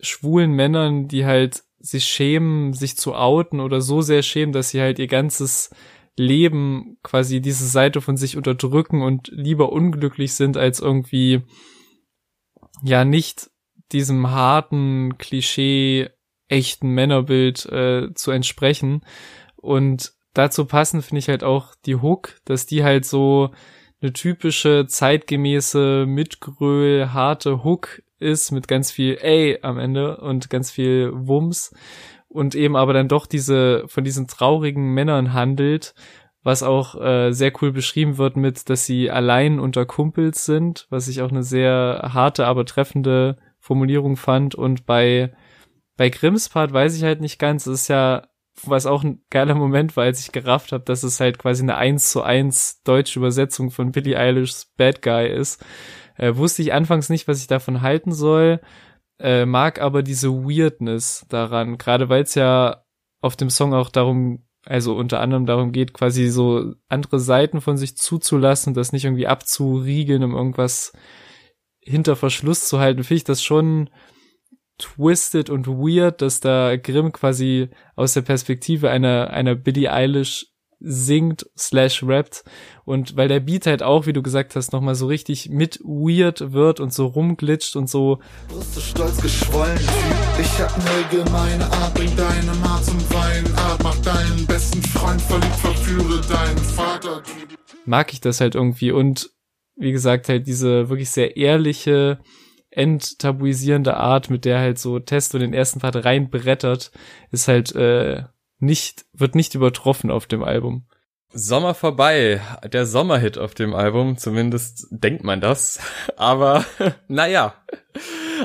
schwulen Männern, die halt sich schämen, sich zu outen oder so sehr schämen, dass sie halt ihr ganzes Leben quasi diese Seite von sich unterdrücken und lieber unglücklich sind, als irgendwie ja nicht diesem harten Klischee echten Männerbild äh, zu entsprechen. Und dazu passen finde ich halt auch die Hook, dass die halt so eine typische zeitgemäße Mitgröl harte Hook ist mit ganz viel A am Ende und ganz viel Wumms und eben aber dann doch diese von diesen traurigen Männern handelt was auch äh, sehr cool beschrieben wird mit, dass sie allein unter Kumpels sind, was ich auch eine sehr harte, aber treffende Formulierung fand. Und bei, bei Grimms Part weiß ich halt nicht ganz, es ist ja, was auch ein geiler Moment war, als ich gerafft habe, dass es halt quasi eine 1 zu 1 deutsche Übersetzung von Billie Eilish's Bad Guy ist. Äh, wusste ich anfangs nicht, was ich davon halten soll, äh, mag aber diese Weirdness daran, gerade weil es ja auf dem Song auch darum also unter anderem darum geht, quasi so andere Seiten von sich zuzulassen, das nicht irgendwie abzuriegeln, um irgendwas hinter Verschluss zu halten, finde ich das schon twisted und weird, dass da Grimm quasi aus der Perspektive einer, einer Billie Eilish singt slash rappt und weil der Beat halt auch, wie du gesagt hast, nochmal so richtig mit weird wird und so rumglitscht und so. Brüste stolz geschwollen, ich hab ne gemeine Art, bring deine Ma zum Weinen, Art, mach deinen besten Freund verliebt, verführe deinen Vater. Mag ich das halt irgendwie und wie gesagt halt diese wirklich sehr ehrliche, enttabuisierende Art, mit der halt so Testo den ersten Part reinbrettert, ist halt äh, nicht, wird nicht übertroffen auf dem Album. Sommer vorbei, der Sommerhit auf dem Album, zumindest denkt man das. Aber naja,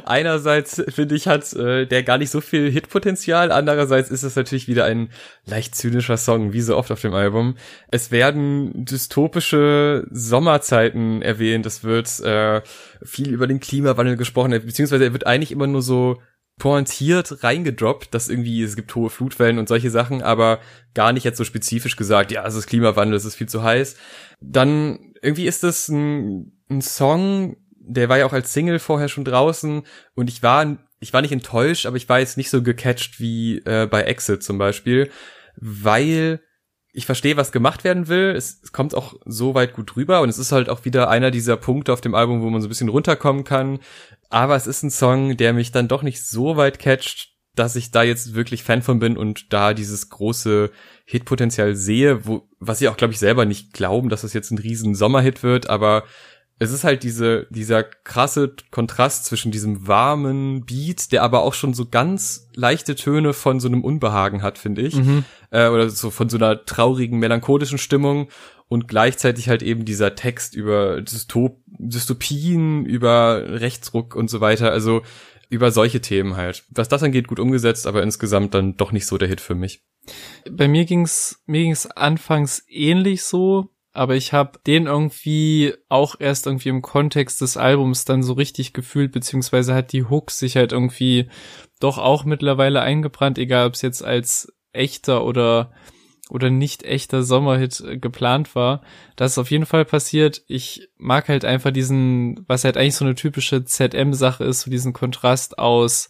einerseits finde ich hat äh, der gar nicht so viel Hitpotenzial, andererseits ist es natürlich wieder ein leicht zynischer Song, wie so oft auf dem Album. Es werden dystopische Sommerzeiten erwähnt, es wird äh, viel über den Klimawandel gesprochen, beziehungsweise er wird eigentlich immer nur so pointiert reingedroppt, dass irgendwie es gibt hohe Flutwellen und solche Sachen, aber gar nicht jetzt so spezifisch gesagt, ja, es ist Klimawandel, es ist viel zu heiß. Dann irgendwie ist das ein, ein Song, der war ja auch als Single vorher schon draußen und ich war ich war nicht enttäuscht, aber ich war jetzt nicht so gecatcht wie äh, bei Exit zum Beispiel, weil ich verstehe, was gemacht werden will. Es, es kommt auch so weit gut rüber und es ist halt auch wieder einer dieser Punkte auf dem Album, wo man so ein bisschen runterkommen kann. Aber es ist ein Song, der mich dann doch nicht so weit catcht, dass ich da jetzt wirklich Fan von bin und da dieses große Hitpotenzial sehe, wo, was ich auch, glaube ich, selber nicht glauben, dass es das jetzt ein riesen Sommerhit wird, aber es ist halt diese, dieser krasse Kontrast zwischen diesem warmen Beat, der aber auch schon so ganz leichte Töne von so einem Unbehagen hat, finde ich. Mhm. Äh, oder so von so einer traurigen, melancholischen Stimmung und gleichzeitig halt eben dieser Text über Dystop Dystopien, über Rechtsruck und so weiter. Also über solche Themen halt. Was das angeht, gut umgesetzt, aber insgesamt dann doch nicht so der Hit für mich. Bei mir ging's mir ging's anfangs ähnlich so aber ich habe den irgendwie auch erst irgendwie im Kontext des Albums dann so richtig gefühlt, beziehungsweise hat die Hook sich halt irgendwie doch auch mittlerweile eingebrannt, egal ob es jetzt als echter oder oder nicht echter Sommerhit äh, geplant war. Das ist auf jeden Fall passiert. Ich mag halt einfach diesen, was halt eigentlich so eine typische ZM-Sache ist, so diesen Kontrast aus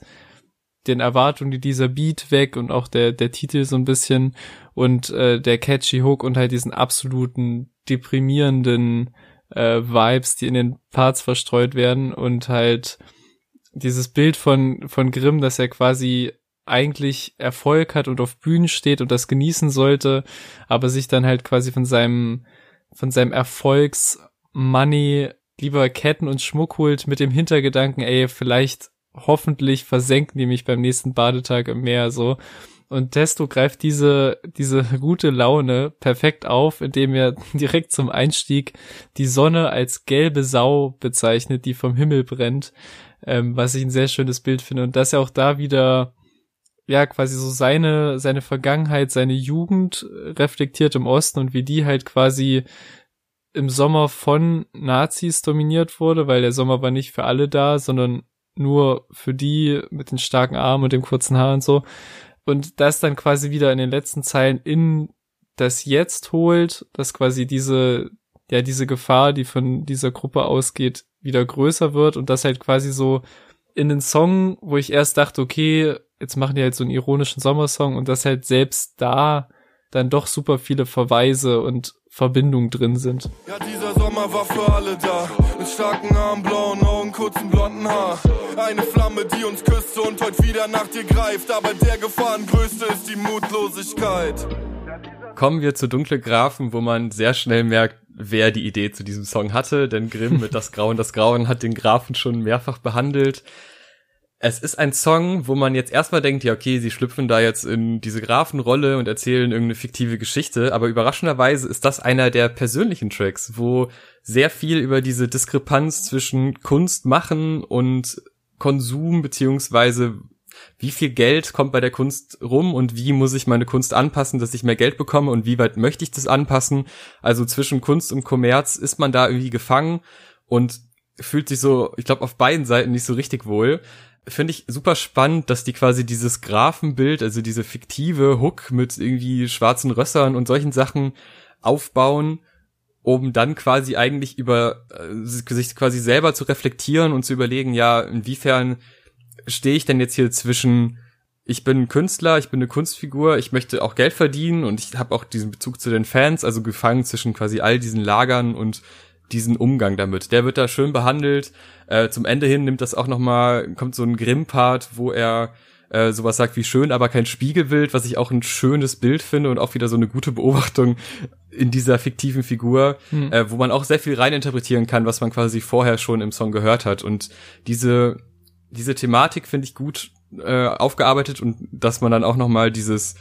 den Erwartungen, die dieser Beat weg und auch der, der Titel so ein bisschen und äh, der catchy Hook und halt diesen absoluten deprimierenden äh, Vibes, die in den Parts verstreut werden und halt dieses Bild von, von Grimm, dass er quasi eigentlich Erfolg hat und auf Bühnen steht und das genießen sollte, aber sich dann halt quasi von seinem, von seinem Erfolgsmoney lieber Ketten und Schmuck holt mit dem Hintergedanken, ey, vielleicht hoffentlich versenken die mich beim nächsten Badetag im Meer so. Und Testo greift diese, diese gute Laune perfekt auf, indem er direkt zum Einstieg die Sonne als gelbe Sau bezeichnet, die vom Himmel brennt, ähm, was ich ein sehr schönes Bild finde. Und dass er auch da wieder, ja, quasi so seine, seine Vergangenheit, seine Jugend reflektiert im Osten und wie die halt quasi im Sommer von Nazis dominiert wurde, weil der Sommer war nicht für alle da, sondern nur für die mit den starken Armen und dem kurzen Haar und so. Und das dann quasi wieder in den letzten Zeilen in das Jetzt holt, dass quasi diese, ja, diese Gefahr, die von dieser Gruppe ausgeht, wieder größer wird und das halt quasi so in den Song, wo ich erst dachte, okay, jetzt machen die halt so einen ironischen Sommersong und dass halt selbst da dann doch super viele Verweise und Verbindungen drin sind. Ja, dieser Sommer war für alle da. Mit starken Armen, blauen Augen, kurzen blonden Haar. Eine Flamme, die uns küsste und heute wieder nach dir greift. Aber der Gefahrengrößte ist die Mutlosigkeit. Kommen wir zu Dunkle Grafen, wo man sehr schnell merkt, wer die Idee zu diesem Song hatte. Denn Grimm mit Das Grauen, das Grauen hat den Grafen schon mehrfach behandelt. Es ist ein Song, wo man jetzt erstmal denkt, ja, okay, sie schlüpfen da jetzt in diese Grafenrolle und erzählen irgendeine fiktive Geschichte, aber überraschenderweise ist das einer der persönlichen Tracks, wo sehr viel über diese Diskrepanz zwischen Kunst machen und Konsum, beziehungsweise wie viel Geld kommt bei der Kunst rum und wie muss ich meine Kunst anpassen, dass ich mehr Geld bekomme und wie weit möchte ich das anpassen. Also zwischen Kunst und Kommerz ist man da irgendwie gefangen und fühlt sich so, ich glaube, auf beiden Seiten nicht so richtig wohl. Finde ich super spannend, dass die quasi dieses Grafenbild, also diese fiktive Hook mit irgendwie schwarzen Rössern und solchen Sachen aufbauen, um dann quasi eigentlich über äh, sich quasi selber zu reflektieren und zu überlegen, ja, inwiefern stehe ich denn jetzt hier zwischen ich bin Künstler, ich bin eine Kunstfigur, ich möchte auch Geld verdienen und ich habe auch diesen Bezug zu den Fans, also gefangen zwischen quasi all diesen Lagern und diesen Umgang damit. Der wird da schön behandelt. Äh, zum Ende hin nimmt das auch noch mal kommt so ein Grimm-Part, wo er äh, sowas sagt wie schön, aber kein Spiegelbild, was ich auch ein schönes Bild finde und auch wieder so eine gute Beobachtung in dieser fiktiven Figur, hm. äh, wo man auch sehr viel reininterpretieren kann, was man quasi vorher schon im Song gehört hat. Und diese diese Thematik finde ich gut äh, aufgearbeitet und dass man dann auch noch mal dieses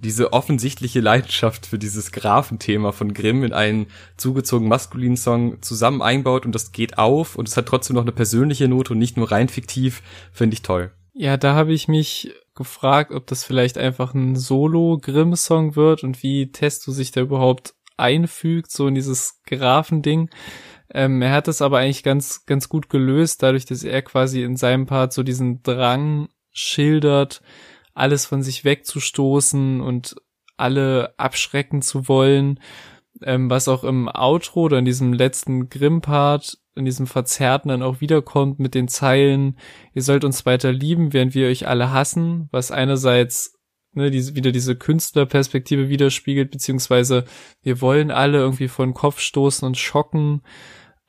diese offensichtliche Leidenschaft für dieses Grafenthema von Grimm in einen zugezogen maskulinen Song zusammen einbaut und das geht auf und es hat trotzdem noch eine persönliche Note und nicht nur rein fiktiv, finde ich toll. Ja, da habe ich mich gefragt, ob das vielleicht einfach ein Solo-Grimm-Song wird und wie Testo sich da überhaupt einfügt, so in dieses Grafending. Ähm, er hat es aber eigentlich ganz, ganz gut gelöst, dadurch, dass er quasi in seinem Part so diesen Drang schildert, alles von sich wegzustoßen und alle abschrecken zu wollen, ähm, was auch im Outro oder in diesem letzten Grimm-Part, in diesem Verzerrten dann auch wiederkommt mit den Zeilen, ihr sollt uns weiter lieben, während wir euch alle hassen, was einerseits ne, diese, wieder diese Künstlerperspektive widerspiegelt, beziehungsweise wir wollen alle irgendwie von Kopf stoßen und schocken,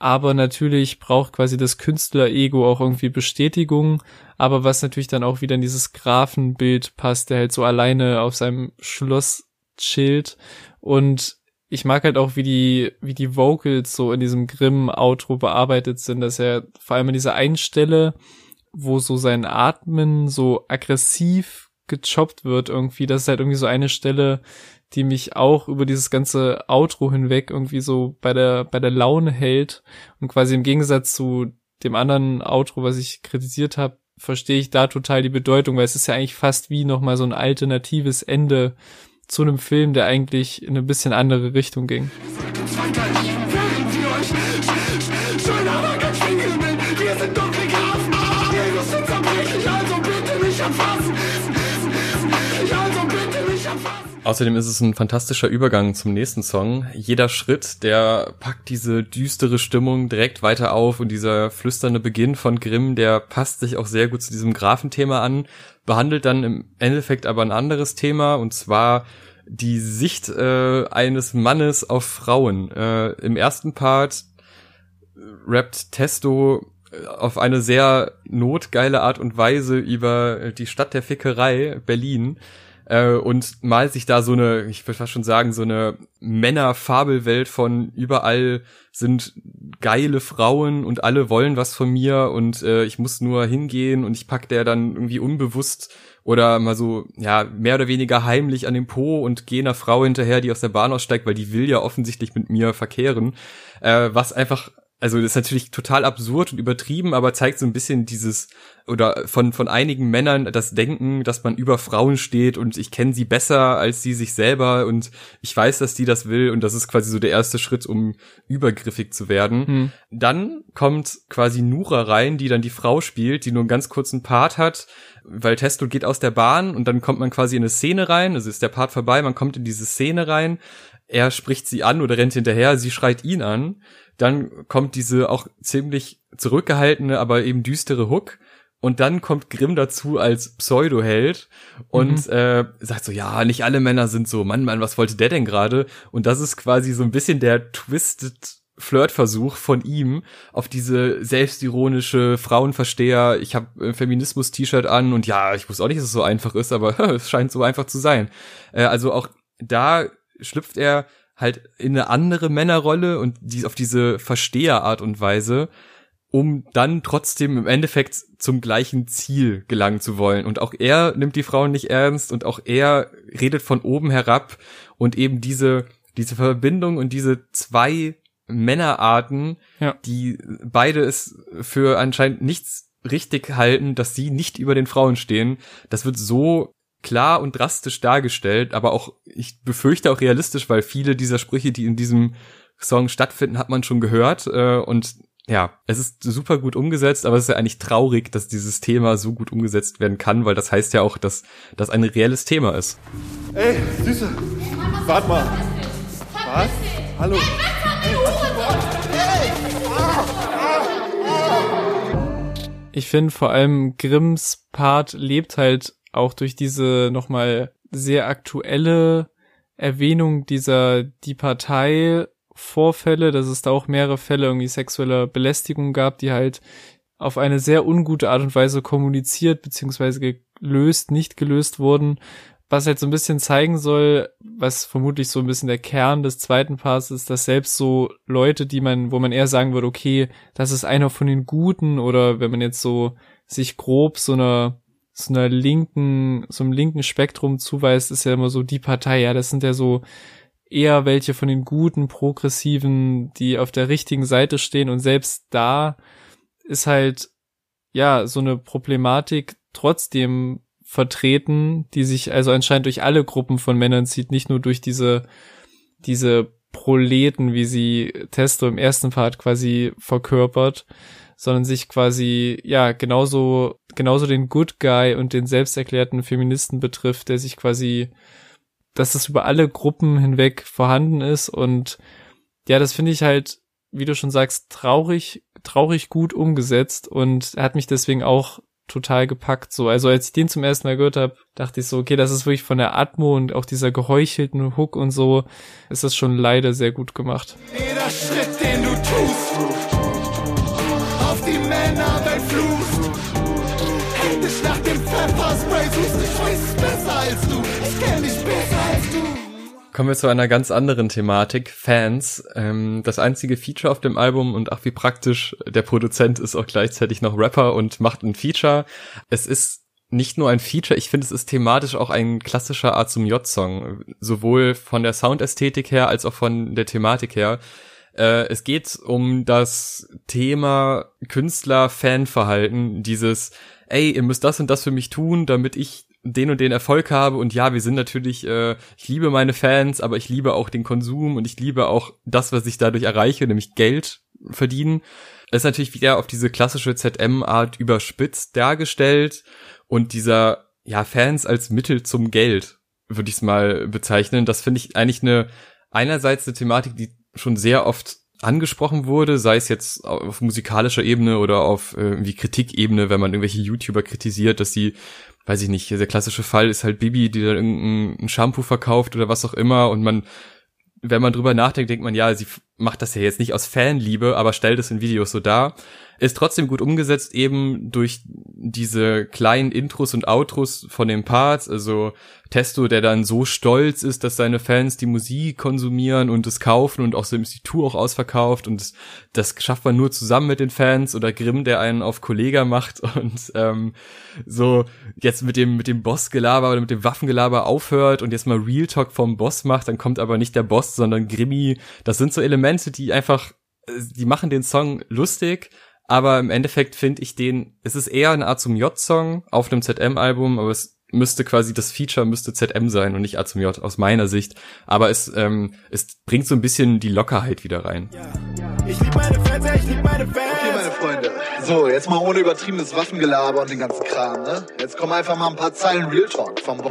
aber natürlich braucht quasi das Künstler-Ego auch irgendwie Bestätigung, aber was natürlich dann auch wieder in dieses Grafenbild passt, der halt so alleine auf seinem Schloss chillt. Und ich mag halt auch, wie die, wie die Vocals so in diesem Grimm-Outro bearbeitet sind, dass er vor allem in dieser einen Stelle, wo so sein Atmen so aggressiv gechoppt wird irgendwie, das ist halt irgendwie so eine Stelle, die mich auch über dieses ganze Outro hinweg irgendwie so bei der, bei der Laune hält und quasi im Gegensatz zu dem anderen Outro, was ich kritisiert habe, verstehe ich da total die Bedeutung, weil es ist ja eigentlich fast wie nochmal so ein alternatives Ende zu einem Film, der eigentlich in eine bisschen andere Richtung ging. Außerdem ist es ein fantastischer Übergang zum nächsten Song. Jeder Schritt, der packt diese düstere Stimmung direkt weiter auf und dieser flüsternde Beginn von Grimm, der passt sich auch sehr gut zu diesem Grafenthema an, behandelt dann im Endeffekt aber ein anderes Thema und zwar die Sicht äh, eines Mannes auf Frauen. Äh, Im ersten Part rappt Testo äh, auf eine sehr notgeile Art und Weise über die Stadt der Fickerei, Berlin äh, und malt sich da so eine, ich würde fast schon sagen, so eine Männerfabelwelt von überall sind geile Frauen und alle wollen was von mir und äh, ich muss nur hingehen und ich pack der dann irgendwie unbewusst oder mal so, ja, mehr oder weniger heimlich an den Po und gehe einer Frau hinterher, die aus der Bahn aussteigt, weil die will ja offensichtlich mit mir verkehren, äh, was einfach also das ist natürlich total absurd und übertrieben, aber zeigt so ein bisschen dieses oder von von einigen Männern das Denken, dass man über Frauen steht und ich kenne sie besser als sie sich selber und ich weiß, dass die das will und das ist quasi so der erste Schritt, um übergriffig zu werden. Hm. Dann kommt quasi Nura rein, die dann die Frau spielt, die nur einen ganz kurzen Part hat, weil Testo geht aus der Bahn und dann kommt man quasi in eine Szene rein, also ist der Part vorbei, man kommt in diese Szene rein, er spricht sie an oder rennt hinterher, sie schreit ihn an dann kommt diese auch ziemlich zurückgehaltene, aber eben düstere Hook. Und dann kommt Grimm dazu als Pseudo-Held und mhm. äh, sagt so, ja, nicht alle Männer sind so, Mann, Mann, was wollte der denn gerade? Und das ist quasi so ein bisschen der twisted Flirtversuch von ihm auf diese selbstironische Frauenversteher, ich habe Feminismus-T-Shirt an und ja, ich wusste auch nicht, dass es so einfach ist, aber es scheint so einfach zu sein. Äh, also auch da schlüpft er halt in eine andere Männerrolle und die auf diese Versteherart und Weise um dann trotzdem im Endeffekt zum gleichen Ziel gelangen zu wollen. Und auch er nimmt die Frauen nicht ernst und auch er redet von oben herab und eben diese, diese Verbindung und diese zwei Männerarten, ja. die beide es für anscheinend nichts richtig halten, dass sie nicht über den Frauen stehen. Das wird so klar und drastisch dargestellt, aber auch, ich befürchte auch realistisch, weil viele dieser Sprüche, die in diesem Song stattfinden, hat man schon gehört. Äh, und ja, es ist super gut umgesetzt, aber es ist ja eigentlich traurig, dass dieses Thema so gut umgesetzt werden kann, weil das heißt ja auch, dass das ein reelles Thema ist. Ey, Süße, warte mal. Was? Hallo. Ich finde vor allem Grimms Part lebt halt auch durch diese nochmal sehr aktuelle Erwähnung dieser die Partei Vorfälle, dass es da auch mehrere Fälle irgendwie sexueller Belästigung gab, die halt auf eine sehr ungute Art und Weise kommuniziert beziehungsweise gelöst, nicht gelöst wurden, was halt so ein bisschen zeigen soll, was vermutlich so ein bisschen der Kern des zweiten Parts ist, dass selbst so Leute, die man, wo man eher sagen würde, okay, das ist einer von den Guten oder wenn man jetzt so sich grob so einer so einer linken, so einem linken Spektrum zuweist, ist ja immer so die Partei, ja, das sind ja so eher welche von den guten Progressiven, die auf der richtigen Seite stehen. Und selbst da ist halt ja so eine Problematik trotzdem vertreten, die sich also anscheinend durch alle Gruppen von Männern zieht, nicht nur durch diese diese Proleten, wie sie Testo im ersten Part quasi verkörpert, sondern sich quasi, ja, genauso, genauso den Good Guy und den selbsterklärten Feministen betrifft, der sich quasi dass das über alle Gruppen hinweg vorhanden ist und ja, das finde ich halt, wie du schon sagst, traurig, traurig gut umgesetzt und hat mich deswegen auch total gepackt. So, also als ich den zum ersten Mal gehört habe, dachte ich so, okay, das ist wirklich von der Atmo und auch dieser geheuchelten Hook und so, ist das schon leider sehr gut gemacht. Jeder Schritt, den du tust, Kommen wir zu einer ganz anderen Thematik, Fans. Ähm, das einzige Feature auf dem Album und ach wie praktisch, der Produzent ist auch gleichzeitig noch Rapper und macht ein Feature. Es ist nicht nur ein Feature, ich finde, es ist thematisch auch ein klassischer A zum J-Song, sowohl von der Soundästhetik her als auch von der Thematik her. Äh, es geht um das Thema Künstler-Fanverhalten, dieses, ey, ihr müsst das und das für mich tun, damit ich den und den Erfolg habe und ja, wir sind natürlich, äh, ich liebe meine Fans, aber ich liebe auch den Konsum und ich liebe auch das, was ich dadurch erreiche, nämlich Geld verdienen. Es ist natürlich wieder auf diese klassische ZM-Art überspitzt dargestellt und dieser, ja, Fans als Mittel zum Geld, würde ich es mal bezeichnen. Das finde ich eigentlich eine, einerseits eine Thematik, die schon sehr oft angesprochen wurde, sei es jetzt auf musikalischer Ebene oder auf äh, irgendwie Kritikebene, wenn man irgendwelche YouTuber kritisiert, dass sie weiß ich nicht, der klassische Fall ist halt Bibi, die dann irgendein Shampoo verkauft oder was auch immer und man, wenn man drüber nachdenkt, denkt man, ja, sie macht das ja jetzt nicht aus Fanliebe, aber stellt es in Videos so dar. Ist trotzdem gut umgesetzt, eben durch diese kleinen Intros und Outros von den Parts, also Testo, der dann so stolz ist, dass seine Fans die Musik konsumieren und es kaufen und auch so im Tour auch ausverkauft und das, das schafft man nur zusammen mit den Fans oder Grimm, der einen auf Kollega macht und ähm, so jetzt mit dem mit dem Bossgelaber oder mit dem Waffengelaber aufhört und jetzt mal Real Talk vom Boss macht, dann kommt aber nicht der Boss, sondern Grimmy. Das sind so Elemente, die einfach, äh, die machen den Song lustig, aber im Endeffekt finde ich den, es ist eher eine Art zum J-Song auf einem ZM-Album, aber es müsste quasi das Feature müsste ZM sein und nicht A zum J aus meiner Sicht. Aber es, ähm, es bringt so ein bisschen die Lockerheit wieder rein. Ich lieb meine Fans, ich lieb meine Fans. Okay, meine Freunde. So, jetzt mal ohne übertriebenes Waffengelaber und den ganzen Kram, ne? Jetzt kommen einfach mal ein paar Zeilen Real Talk vom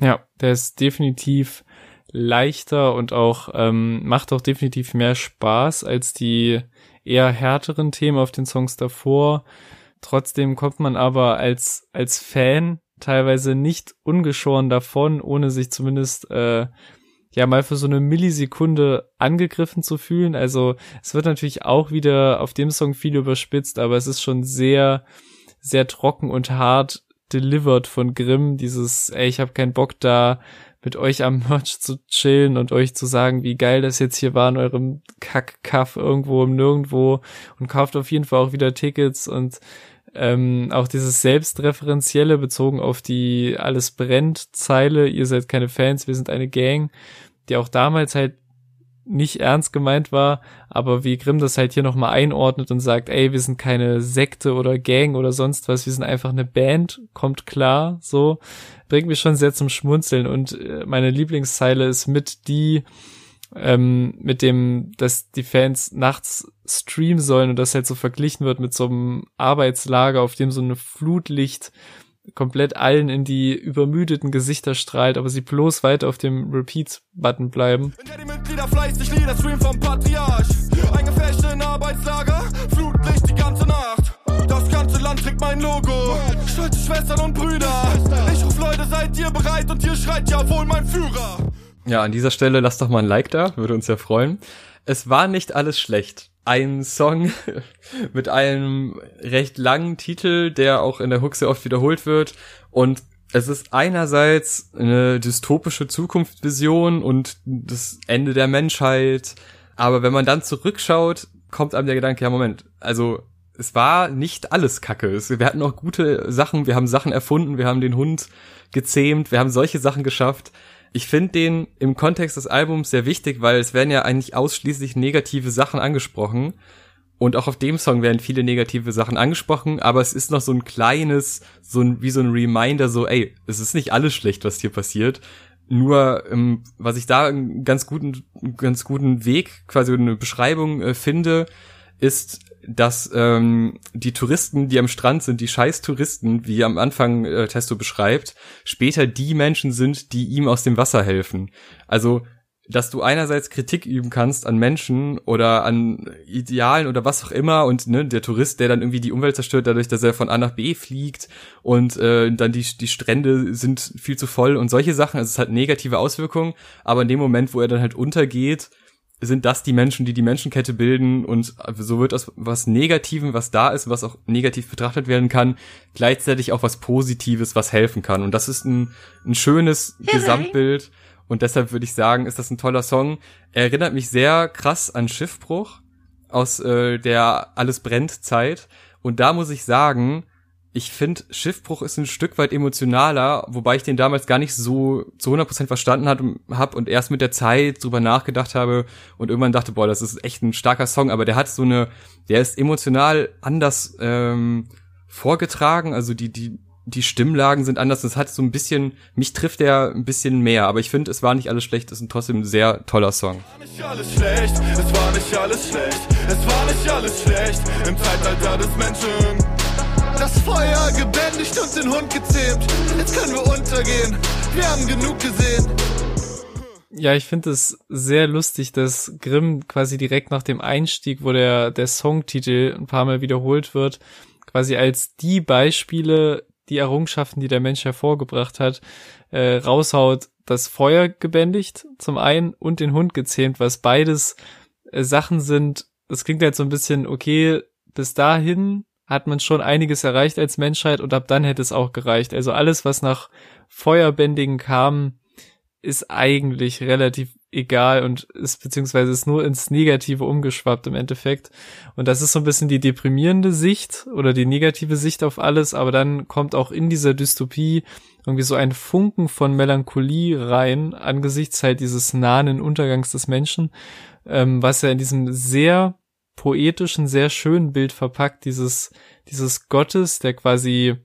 Ja, der ist definitiv leichter und auch ähm, macht auch definitiv mehr Spaß als die eher härteren Themen auf den Songs davor. Trotzdem kommt man aber als, als Fan teilweise nicht ungeschoren davon, ohne sich zumindest äh, ja mal für so eine Millisekunde angegriffen zu fühlen. Also es wird natürlich auch wieder auf dem Song viel überspitzt, aber es ist schon sehr, sehr trocken und hart delivered von Grimm. Dieses, ey, ich habe keinen Bock da mit euch am Merch zu chillen und euch zu sagen, wie geil das jetzt hier war in eurem Kack-Kaff irgendwo im Nirgendwo und kauft auf jeden Fall auch wieder Tickets und ähm, auch dieses Selbstreferenzielle bezogen auf die Alles brennt Zeile, ihr seid keine Fans, wir sind eine Gang, die auch damals halt nicht ernst gemeint war, aber wie Grimm das halt hier nochmal einordnet und sagt, ey, wir sind keine Sekte oder Gang oder sonst was, wir sind einfach eine Band, kommt klar, so, bringt mich schon sehr zum Schmunzeln und äh, meine Lieblingszeile ist mit die, ähm, mit dem, dass die Fans nachts streamen sollen und das halt so verglichen wird mit so einem Arbeitslager, auf dem so eine Flutlicht komplett allen in die übermüdeten Gesichter strahlt, aber sie bloß weiter auf dem Repeat-Button bleiben. Mitglieder fleißig Lieder streamen vom Patriarch. Eingefechte in Arbeitslager, Flutlicht die ganze Nacht. Das ganze Land trägt mein Logo. Stolze Schwestern und Brüder. Ich ruf Leute, seid ihr bereit? Und ihr schreit ja wohl mein Führer. Ja, an dieser Stelle lasst doch mal ein Like da, würde uns ja freuen. Es war nicht alles schlecht ein Song mit einem recht langen Titel, der auch in der Hook sehr oft wiederholt wird. Und es ist einerseits eine dystopische Zukunftsvision und das Ende der Menschheit. Aber wenn man dann zurückschaut, kommt einem der Gedanke, ja Moment, also es war nicht alles Kacke. Wir hatten auch gute Sachen, wir haben Sachen erfunden, wir haben den Hund gezähmt, wir haben solche Sachen geschafft. Ich finde den im Kontext des Albums sehr wichtig, weil es werden ja eigentlich ausschließlich negative Sachen angesprochen. Und auch auf dem Song werden viele negative Sachen angesprochen, aber es ist noch so ein kleines, so ein, wie so ein Reminder, so, ey, es ist nicht alles schlecht, was hier passiert. Nur, ähm, was ich da einen ganz guten, ganz guten Weg, quasi eine Beschreibung äh, finde, ist, dass ähm, die Touristen, die am Strand sind, die scheiß Touristen, wie am Anfang äh, Testo beschreibt, später die Menschen sind, die ihm aus dem Wasser helfen. Also dass du einerseits Kritik üben kannst an Menschen oder an Idealen oder was auch immer und ne, der Tourist, der dann irgendwie die Umwelt zerstört, dadurch, dass er von A nach B fliegt und äh, dann die, die Strände sind viel zu voll und solche Sachen, also es hat negative Auswirkungen, aber in dem Moment, wo er dann halt untergeht, sind das die Menschen, die die Menschenkette bilden und so wird aus was Negativen, was da ist, was auch negativ betrachtet werden kann, gleichzeitig auch was Positives, was helfen kann. Und das ist ein, ein schönes Gesamtbild und deshalb würde ich sagen, ist das ein toller Song. Er erinnert mich sehr krass an Schiffbruch aus äh, der Alles brennt Zeit. Und da muss ich sagen, ich finde, Schiffbruch ist ein Stück weit emotionaler, wobei ich den damals gar nicht so zu 100% verstanden habe und erst mit der Zeit drüber nachgedacht habe und irgendwann dachte, boah, das ist echt ein starker Song, aber der hat so eine, der ist emotional anders ähm, vorgetragen, also die, die, die Stimmlagen sind anders, das hat so ein bisschen, mich trifft der ein bisschen mehr, aber ich finde, es war nicht alles schlecht, es ist trotzdem ein sehr toller Song. Es war nicht alles schlecht, es war nicht alles schlecht, es war nicht alles schlecht, im Zeitalter des Menschen das Feuer gebändigt und den Hund gezähmt. Jetzt können wir untergehen. Wir haben genug gesehen. Ja, ich finde es sehr lustig, dass Grimm quasi direkt nach dem Einstieg, wo der, der Songtitel ein paar Mal wiederholt wird, quasi als die Beispiele, die Errungenschaften, die der Mensch hervorgebracht hat, äh, raushaut, das Feuer gebändigt zum einen und den Hund gezähmt, was beides äh, Sachen sind, das klingt jetzt so ein bisschen, okay, bis dahin hat man schon einiges erreicht als Menschheit und ab dann hätte es auch gereicht. Also alles, was nach Feuerbändigen kam, ist eigentlich relativ egal und ist beziehungsweise ist nur ins Negative umgeschwappt im Endeffekt. Und das ist so ein bisschen die deprimierende Sicht oder die negative Sicht auf alles, aber dann kommt auch in dieser Dystopie irgendwie so ein Funken von Melancholie rein angesichts halt dieses nahen Untergangs des Menschen, ähm, was ja in diesem sehr poetischen, sehr schönen Bild verpackt, dieses, dieses Gottes, der quasi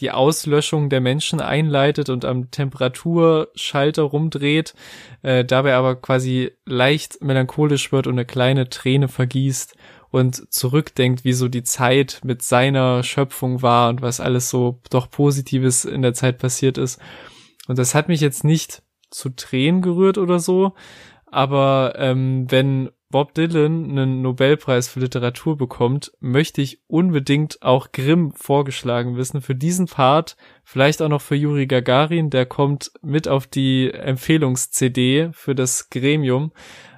die Auslöschung der Menschen einleitet und am Temperaturschalter rumdreht, äh, dabei aber quasi leicht melancholisch wird und eine kleine Träne vergießt und zurückdenkt, wie so die Zeit mit seiner Schöpfung war und was alles so doch Positives in der Zeit passiert ist. Und das hat mich jetzt nicht zu Tränen gerührt oder so, aber ähm, wenn Bob Dylan einen Nobelpreis für Literatur bekommt, möchte ich unbedingt auch Grimm vorgeschlagen wissen für diesen Part, vielleicht auch noch für Juri Gagarin, der kommt mit auf die Empfehlungs-CD für das Gremium,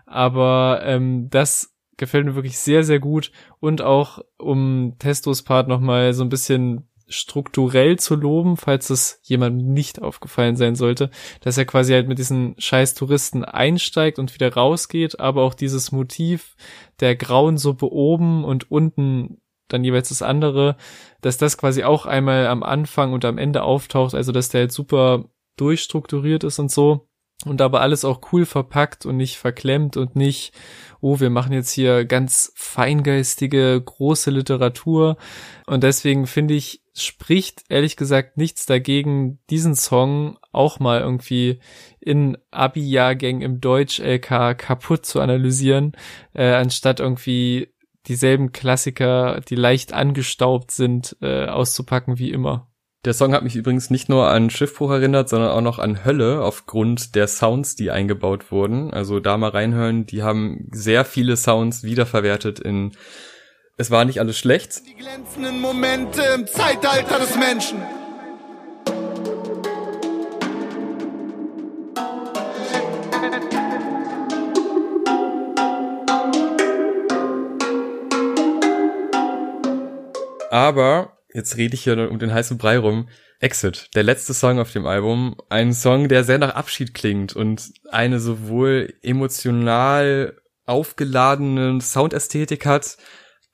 aber ähm, das gefällt mir wirklich sehr, sehr gut. Und auch um Testos Part nochmal so ein bisschen strukturell zu loben, falls es jemandem nicht aufgefallen sein sollte, dass er quasi halt mit diesen scheiß Touristen einsteigt und wieder rausgeht, aber auch dieses Motiv der grauen Suppe oben und unten dann jeweils das andere, dass das quasi auch einmal am Anfang und am Ende auftaucht, also dass der halt super durchstrukturiert ist und so und aber alles auch cool verpackt und nicht verklemmt und nicht, oh, wir machen jetzt hier ganz feingeistige, große Literatur. Und deswegen finde ich, spricht ehrlich gesagt nichts dagegen, diesen Song auch mal irgendwie in Abi-Jahrgängen im Deutsch-LK kaputt zu analysieren, äh, anstatt irgendwie dieselben Klassiker, die leicht angestaubt sind, äh, auszupacken wie immer. Der Song hat mich übrigens nicht nur an Schiffbruch erinnert, sondern auch noch an Hölle aufgrund der Sounds, die eingebaut wurden. Also da mal reinhören, die haben sehr viele Sounds wiederverwertet in Es war nicht alles schlecht. Die glänzenden Momente im Zeitalter des Menschen. Aber jetzt rede ich hier um den heißen Brei rum. Exit, der letzte Song auf dem Album, ein Song, der sehr nach Abschied klingt und eine sowohl emotional aufgeladene Soundästhetik hat,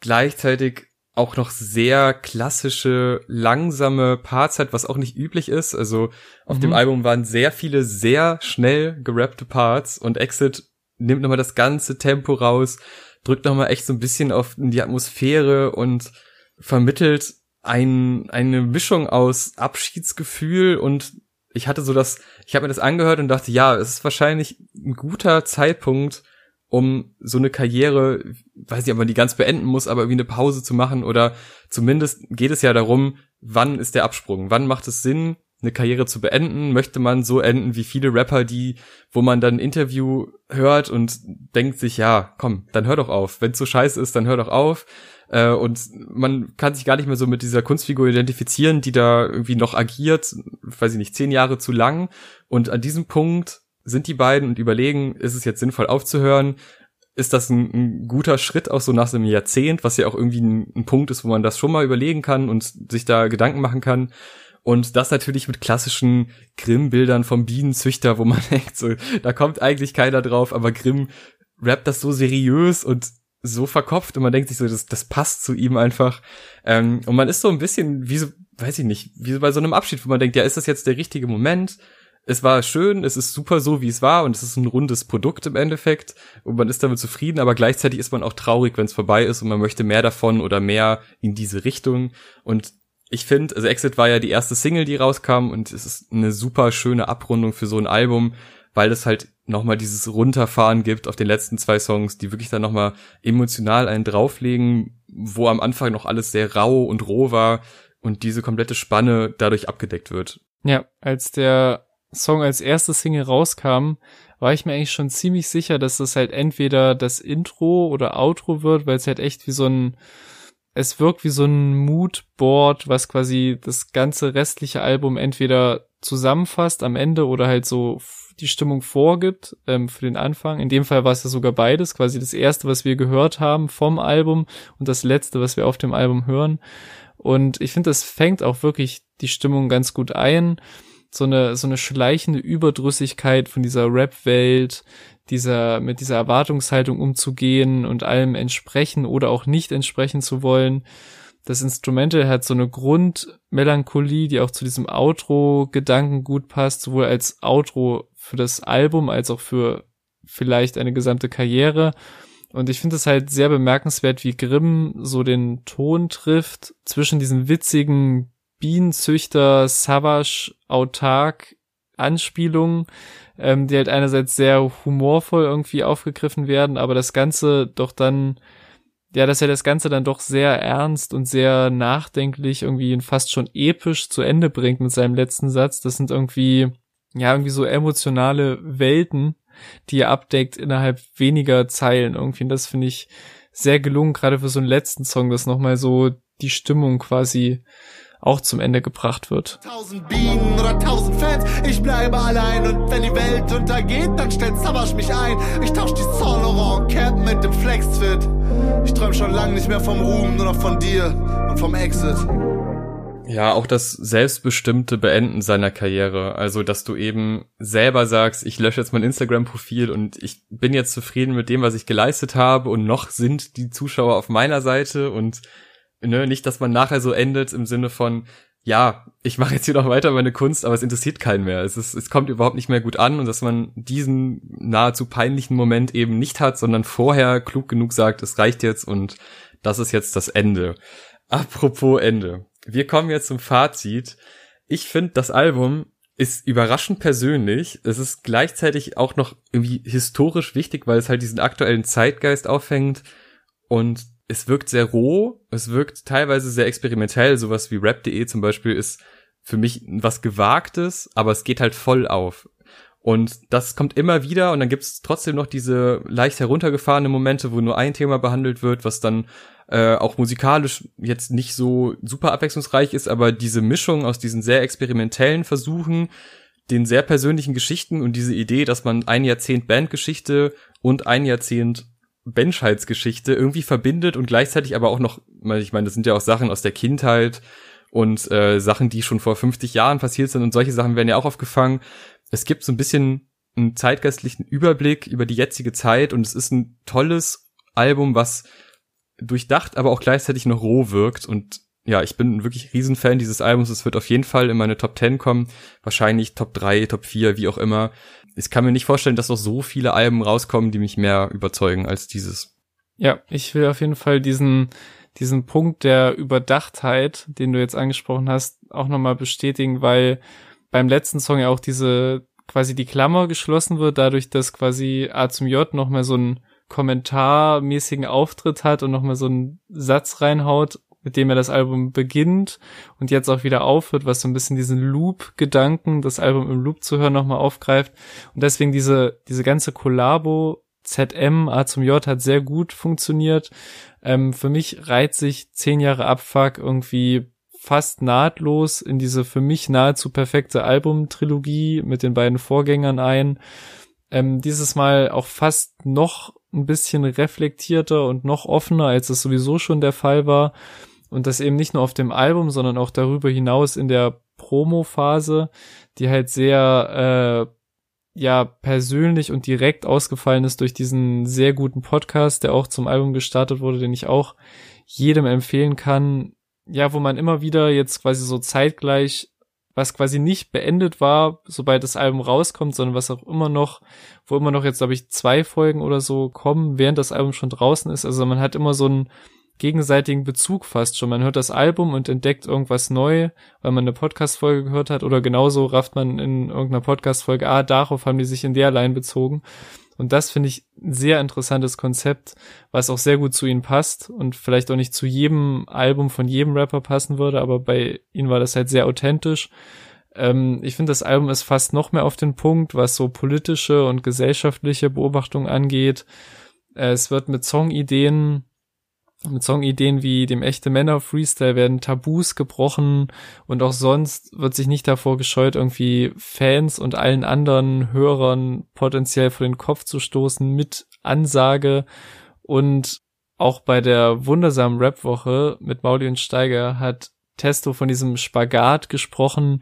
gleichzeitig auch noch sehr klassische, langsame Parts hat, was auch nicht üblich ist. Also auf mhm. dem Album waren sehr viele sehr schnell gerappte Parts und Exit nimmt nochmal das ganze Tempo raus, drückt nochmal echt so ein bisschen auf die Atmosphäre und vermittelt ein, eine Mischung aus Abschiedsgefühl und ich hatte so das, ich habe mir das angehört und dachte, ja, es ist wahrscheinlich ein guter Zeitpunkt, um so eine Karriere, weiß nicht, ob man die ganz beenden muss, aber irgendwie eine Pause zu machen oder zumindest geht es ja darum, wann ist der Absprung? Wann macht es Sinn, eine Karriere zu beenden? Möchte man so enden wie viele Rapper, die, wo man dann ein Interview hört und denkt sich, ja, komm, dann hör doch auf. Wenn es so scheiße ist, dann hör doch auf. Äh, und man kann sich gar nicht mehr so mit dieser Kunstfigur identifizieren, die da irgendwie noch agiert, weiß ich nicht, zehn Jahre zu lang. Und an diesem Punkt sind die beiden und überlegen, ist es jetzt sinnvoll aufzuhören? Ist das ein, ein guter Schritt auch so nach einem Jahrzehnt, was ja auch irgendwie ein, ein Punkt ist, wo man das schon mal überlegen kann und sich da Gedanken machen kann? Und das natürlich mit klassischen Grimm-Bildern vom Bienenzüchter, wo man denkt, so, da kommt eigentlich keiner drauf, aber Grimm rappt das so seriös und so verkopft und man denkt sich so, das, das passt zu ihm einfach. Ähm, und man ist so ein bisschen wie so, weiß ich nicht, wie so bei so einem Abschied, wo man denkt, ja, ist das jetzt der richtige Moment? Es war schön, es ist super so, wie es war und es ist ein rundes Produkt im Endeffekt und man ist damit zufrieden, aber gleichzeitig ist man auch traurig, wenn es vorbei ist und man möchte mehr davon oder mehr in diese Richtung. Und ich finde, also Exit war ja die erste Single, die rauskam und es ist eine super schöne Abrundung für so ein Album, weil es halt nochmal dieses Runterfahren gibt auf den letzten zwei Songs, die wirklich dann nochmal emotional einen drauflegen, wo am Anfang noch alles sehr rau und roh war und diese komplette Spanne dadurch abgedeckt wird. Ja, als der Song als erste Single rauskam, war ich mir eigentlich schon ziemlich sicher, dass das halt entweder das Intro oder Outro wird, weil es halt echt wie so ein, es wirkt wie so ein Moodboard, was quasi das ganze restliche Album entweder zusammenfasst am Ende oder halt so die Stimmung vorgibt ähm, für den Anfang. In dem Fall war es ja sogar beides, quasi das erste, was wir gehört haben vom Album und das letzte, was wir auf dem Album hören. Und ich finde, das fängt auch wirklich die Stimmung ganz gut ein. So eine, so eine schleichende Überdrüssigkeit von dieser Rap-Welt, dieser, mit dieser Erwartungshaltung umzugehen und allem entsprechen oder auch nicht entsprechen zu wollen das Instrumental hat so eine Grundmelancholie, die auch zu diesem Outro-Gedanken gut passt, sowohl als Outro für das Album als auch für vielleicht eine gesamte Karriere. Und ich finde es halt sehr bemerkenswert, wie Grimm so den Ton trifft zwischen diesen witzigen Bienenzüchter, Savage, autark Anspielungen, ähm, die halt einerseits sehr humorvoll irgendwie aufgegriffen werden, aber das Ganze doch dann ja, dass er das Ganze dann doch sehr ernst und sehr nachdenklich irgendwie fast schon episch zu Ende bringt mit seinem letzten Satz. Das sind irgendwie, ja, irgendwie so emotionale Welten, die er abdeckt innerhalb weniger Zeilen irgendwie. Und das finde ich sehr gelungen, gerade für so einen letzten Song, dass nochmal so die Stimmung quasi auch zum Ende gebracht wird. Tausend Bienen oder tausend Fans, ich bleibe allein und wenn die Welt untergeht, dann stellt Savage mich ein. Ich tausch die Saint Cap mit dem Flexfit. Ich träum schon lange nicht mehr vom Ruhm, nur noch von dir und vom Exit. Ja, auch das selbstbestimmte Beenden seiner Karriere. Also, dass du eben selber sagst, ich lösche jetzt mein Instagram-Profil und ich bin jetzt zufrieden mit dem, was ich geleistet habe und noch sind die Zuschauer auf meiner Seite und ne, nicht, dass man nachher so endet im Sinne von, ja, ich mache jetzt hier noch weiter meine Kunst, aber es interessiert keinen mehr. Es, ist, es kommt überhaupt nicht mehr gut an und dass man diesen nahezu peinlichen Moment eben nicht hat, sondern vorher klug genug sagt, es reicht jetzt und das ist jetzt das Ende. Apropos Ende wir kommen jetzt zum Fazit. Ich finde, das Album ist überraschend persönlich. Es ist gleichzeitig auch noch irgendwie historisch wichtig, weil es halt diesen aktuellen Zeitgeist auffängt und es wirkt sehr roh, es wirkt teilweise sehr experimentell, sowas wie rap.de zum Beispiel ist für mich was Gewagtes, aber es geht halt voll auf. Und das kommt immer wieder und dann gibt es trotzdem noch diese leicht heruntergefahrene Momente, wo nur ein Thema behandelt wird, was dann äh, auch musikalisch jetzt nicht so super abwechslungsreich ist, aber diese Mischung aus diesen sehr experimentellen Versuchen, den sehr persönlichen Geschichten und diese Idee, dass man ein Jahrzehnt Bandgeschichte und ein Jahrzehnt Menschheitsgeschichte irgendwie verbindet und gleichzeitig aber auch noch, ich meine, das sind ja auch Sachen aus der Kindheit und äh, Sachen, die schon vor 50 Jahren passiert sind und solche Sachen werden ja auch aufgefangen. Es gibt so ein bisschen einen zeitgeistlichen Überblick über die jetzige Zeit und es ist ein tolles Album, was durchdacht, aber auch gleichzeitig noch roh wirkt und ja, ich bin wirklich Riesenfan dieses Albums. Es wird auf jeden Fall in meine Top 10 kommen. Wahrscheinlich Top 3, Top 4, wie auch immer. Ich kann mir nicht vorstellen, dass noch so viele Alben rauskommen, die mich mehr überzeugen als dieses. Ja, ich will auf jeden Fall diesen, diesen Punkt der Überdachtheit, den du jetzt angesprochen hast, auch nochmal bestätigen, weil beim letzten Song ja auch diese quasi die Klammer geschlossen wird, dadurch, dass quasi A zum J nochmal so ein kommentarmäßigen Auftritt hat und nochmal so einen Satz reinhaut, mit dem er das Album beginnt und jetzt auch wieder aufhört, was so ein bisschen diesen Loop-Gedanken, das Album im Loop zu hören, nochmal aufgreift. Und deswegen diese, diese ganze Kollabo ZM A zum J hat sehr gut funktioniert. Ähm, für mich reiht sich zehn Jahre Abfuck irgendwie fast nahtlos in diese für mich nahezu perfekte Album-Trilogie mit den beiden Vorgängern ein. Ähm, dieses Mal auch fast noch ein bisschen reflektierter und noch offener, als es sowieso schon der Fall war. Und das eben nicht nur auf dem Album, sondern auch darüber hinaus in der Promo-Phase, die halt sehr äh, ja persönlich und direkt ausgefallen ist durch diesen sehr guten Podcast, der auch zum Album gestartet wurde, den ich auch jedem empfehlen kann. Ja, wo man immer wieder jetzt quasi so zeitgleich was quasi nicht beendet war, sobald das Album rauskommt, sondern was auch immer noch, wo immer noch jetzt, glaube ich, zwei Folgen oder so kommen, während das Album schon draußen ist. Also man hat immer so einen gegenseitigen Bezug fast schon. Man hört das Album und entdeckt irgendwas neu, weil man eine Podcast-Folge gehört hat oder genauso rafft man in irgendeiner Podcast-Folge, ah, darauf haben die sich in der Line bezogen. Und das finde ich ein sehr interessantes Konzept, was auch sehr gut zu ihnen passt und vielleicht auch nicht zu jedem Album von jedem Rapper passen würde, aber bei ihnen war das halt sehr authentisch. Ähm, ich finde, das Album ist fast noch mehr auf den Punkt, was so politische und gesellschaftliche Beobachtungen angeht. Äh, es wird mit Songideen mit Songideen wie dem echte Männer Freestyle werden Tabus gebrochen und auch sonst wird sich nicht davor gescheut, irgendwie Fans und allen anderen Hörern potenziell vor den Kopf zu stoßen mit Ansage und auch bei der wundersamen Rap-Woche mit Mauli und Steiger hat Testo von diesem Spagat gesprochen,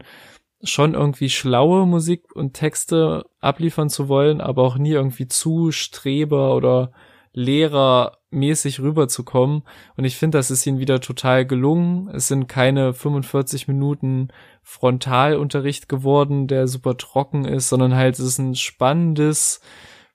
schon irgendwie schlaue Musik und Texte abliefern zu wollen, aber auch nie irgendwie zu Streber oder lehrermäßig rüberzukommen. Und ich finde, das ist ihnen wieder total gelungen. Es sind keine 45 Minuten Frontalunterricht geworden, der super trocken ist, sondern halt es ist ein spannendes,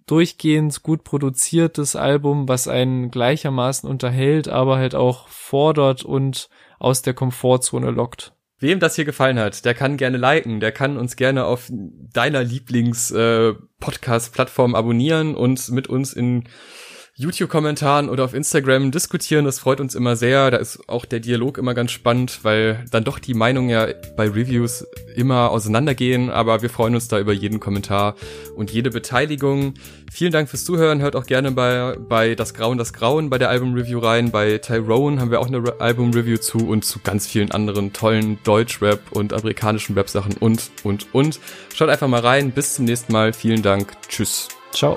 durchgehend gut produziertes Album, was einen gleichermaßen unterhält, aber halt auch fordert und aus der Komfortzone lockt. Wem das hier gefallen hat, der kann gerne liken, der kann uns gerne auf deiner Lieblings-Podcast-Plattform äh, abonnieren und mit uns in YouTube-Kommentaren oder auf Instagram diskutieren. Das freut uns immer sehr. Da ist auch der Dialog immer ganz spannend, weil dann doch die Meinungen ja bei Reviews immer auseinandergehen. Aber wir freuen uns da über jeden Kommentar und jede Beteiligung. Vielen Dank fürs Zuhören. Hört auch gerne bei, bei Das Grauen, das Grauen bei der Album-Review rein. Bei Tyrone haben wir auch eine Album-Review zu und zu ganz vielen anderen tollen Deutsch-Rap und amerikanischen Rap-Sachen und, und, und. Schaut einfach mal rein. Bis zum nächsten Mal. Vielen Dank. Tschüss. Ciao.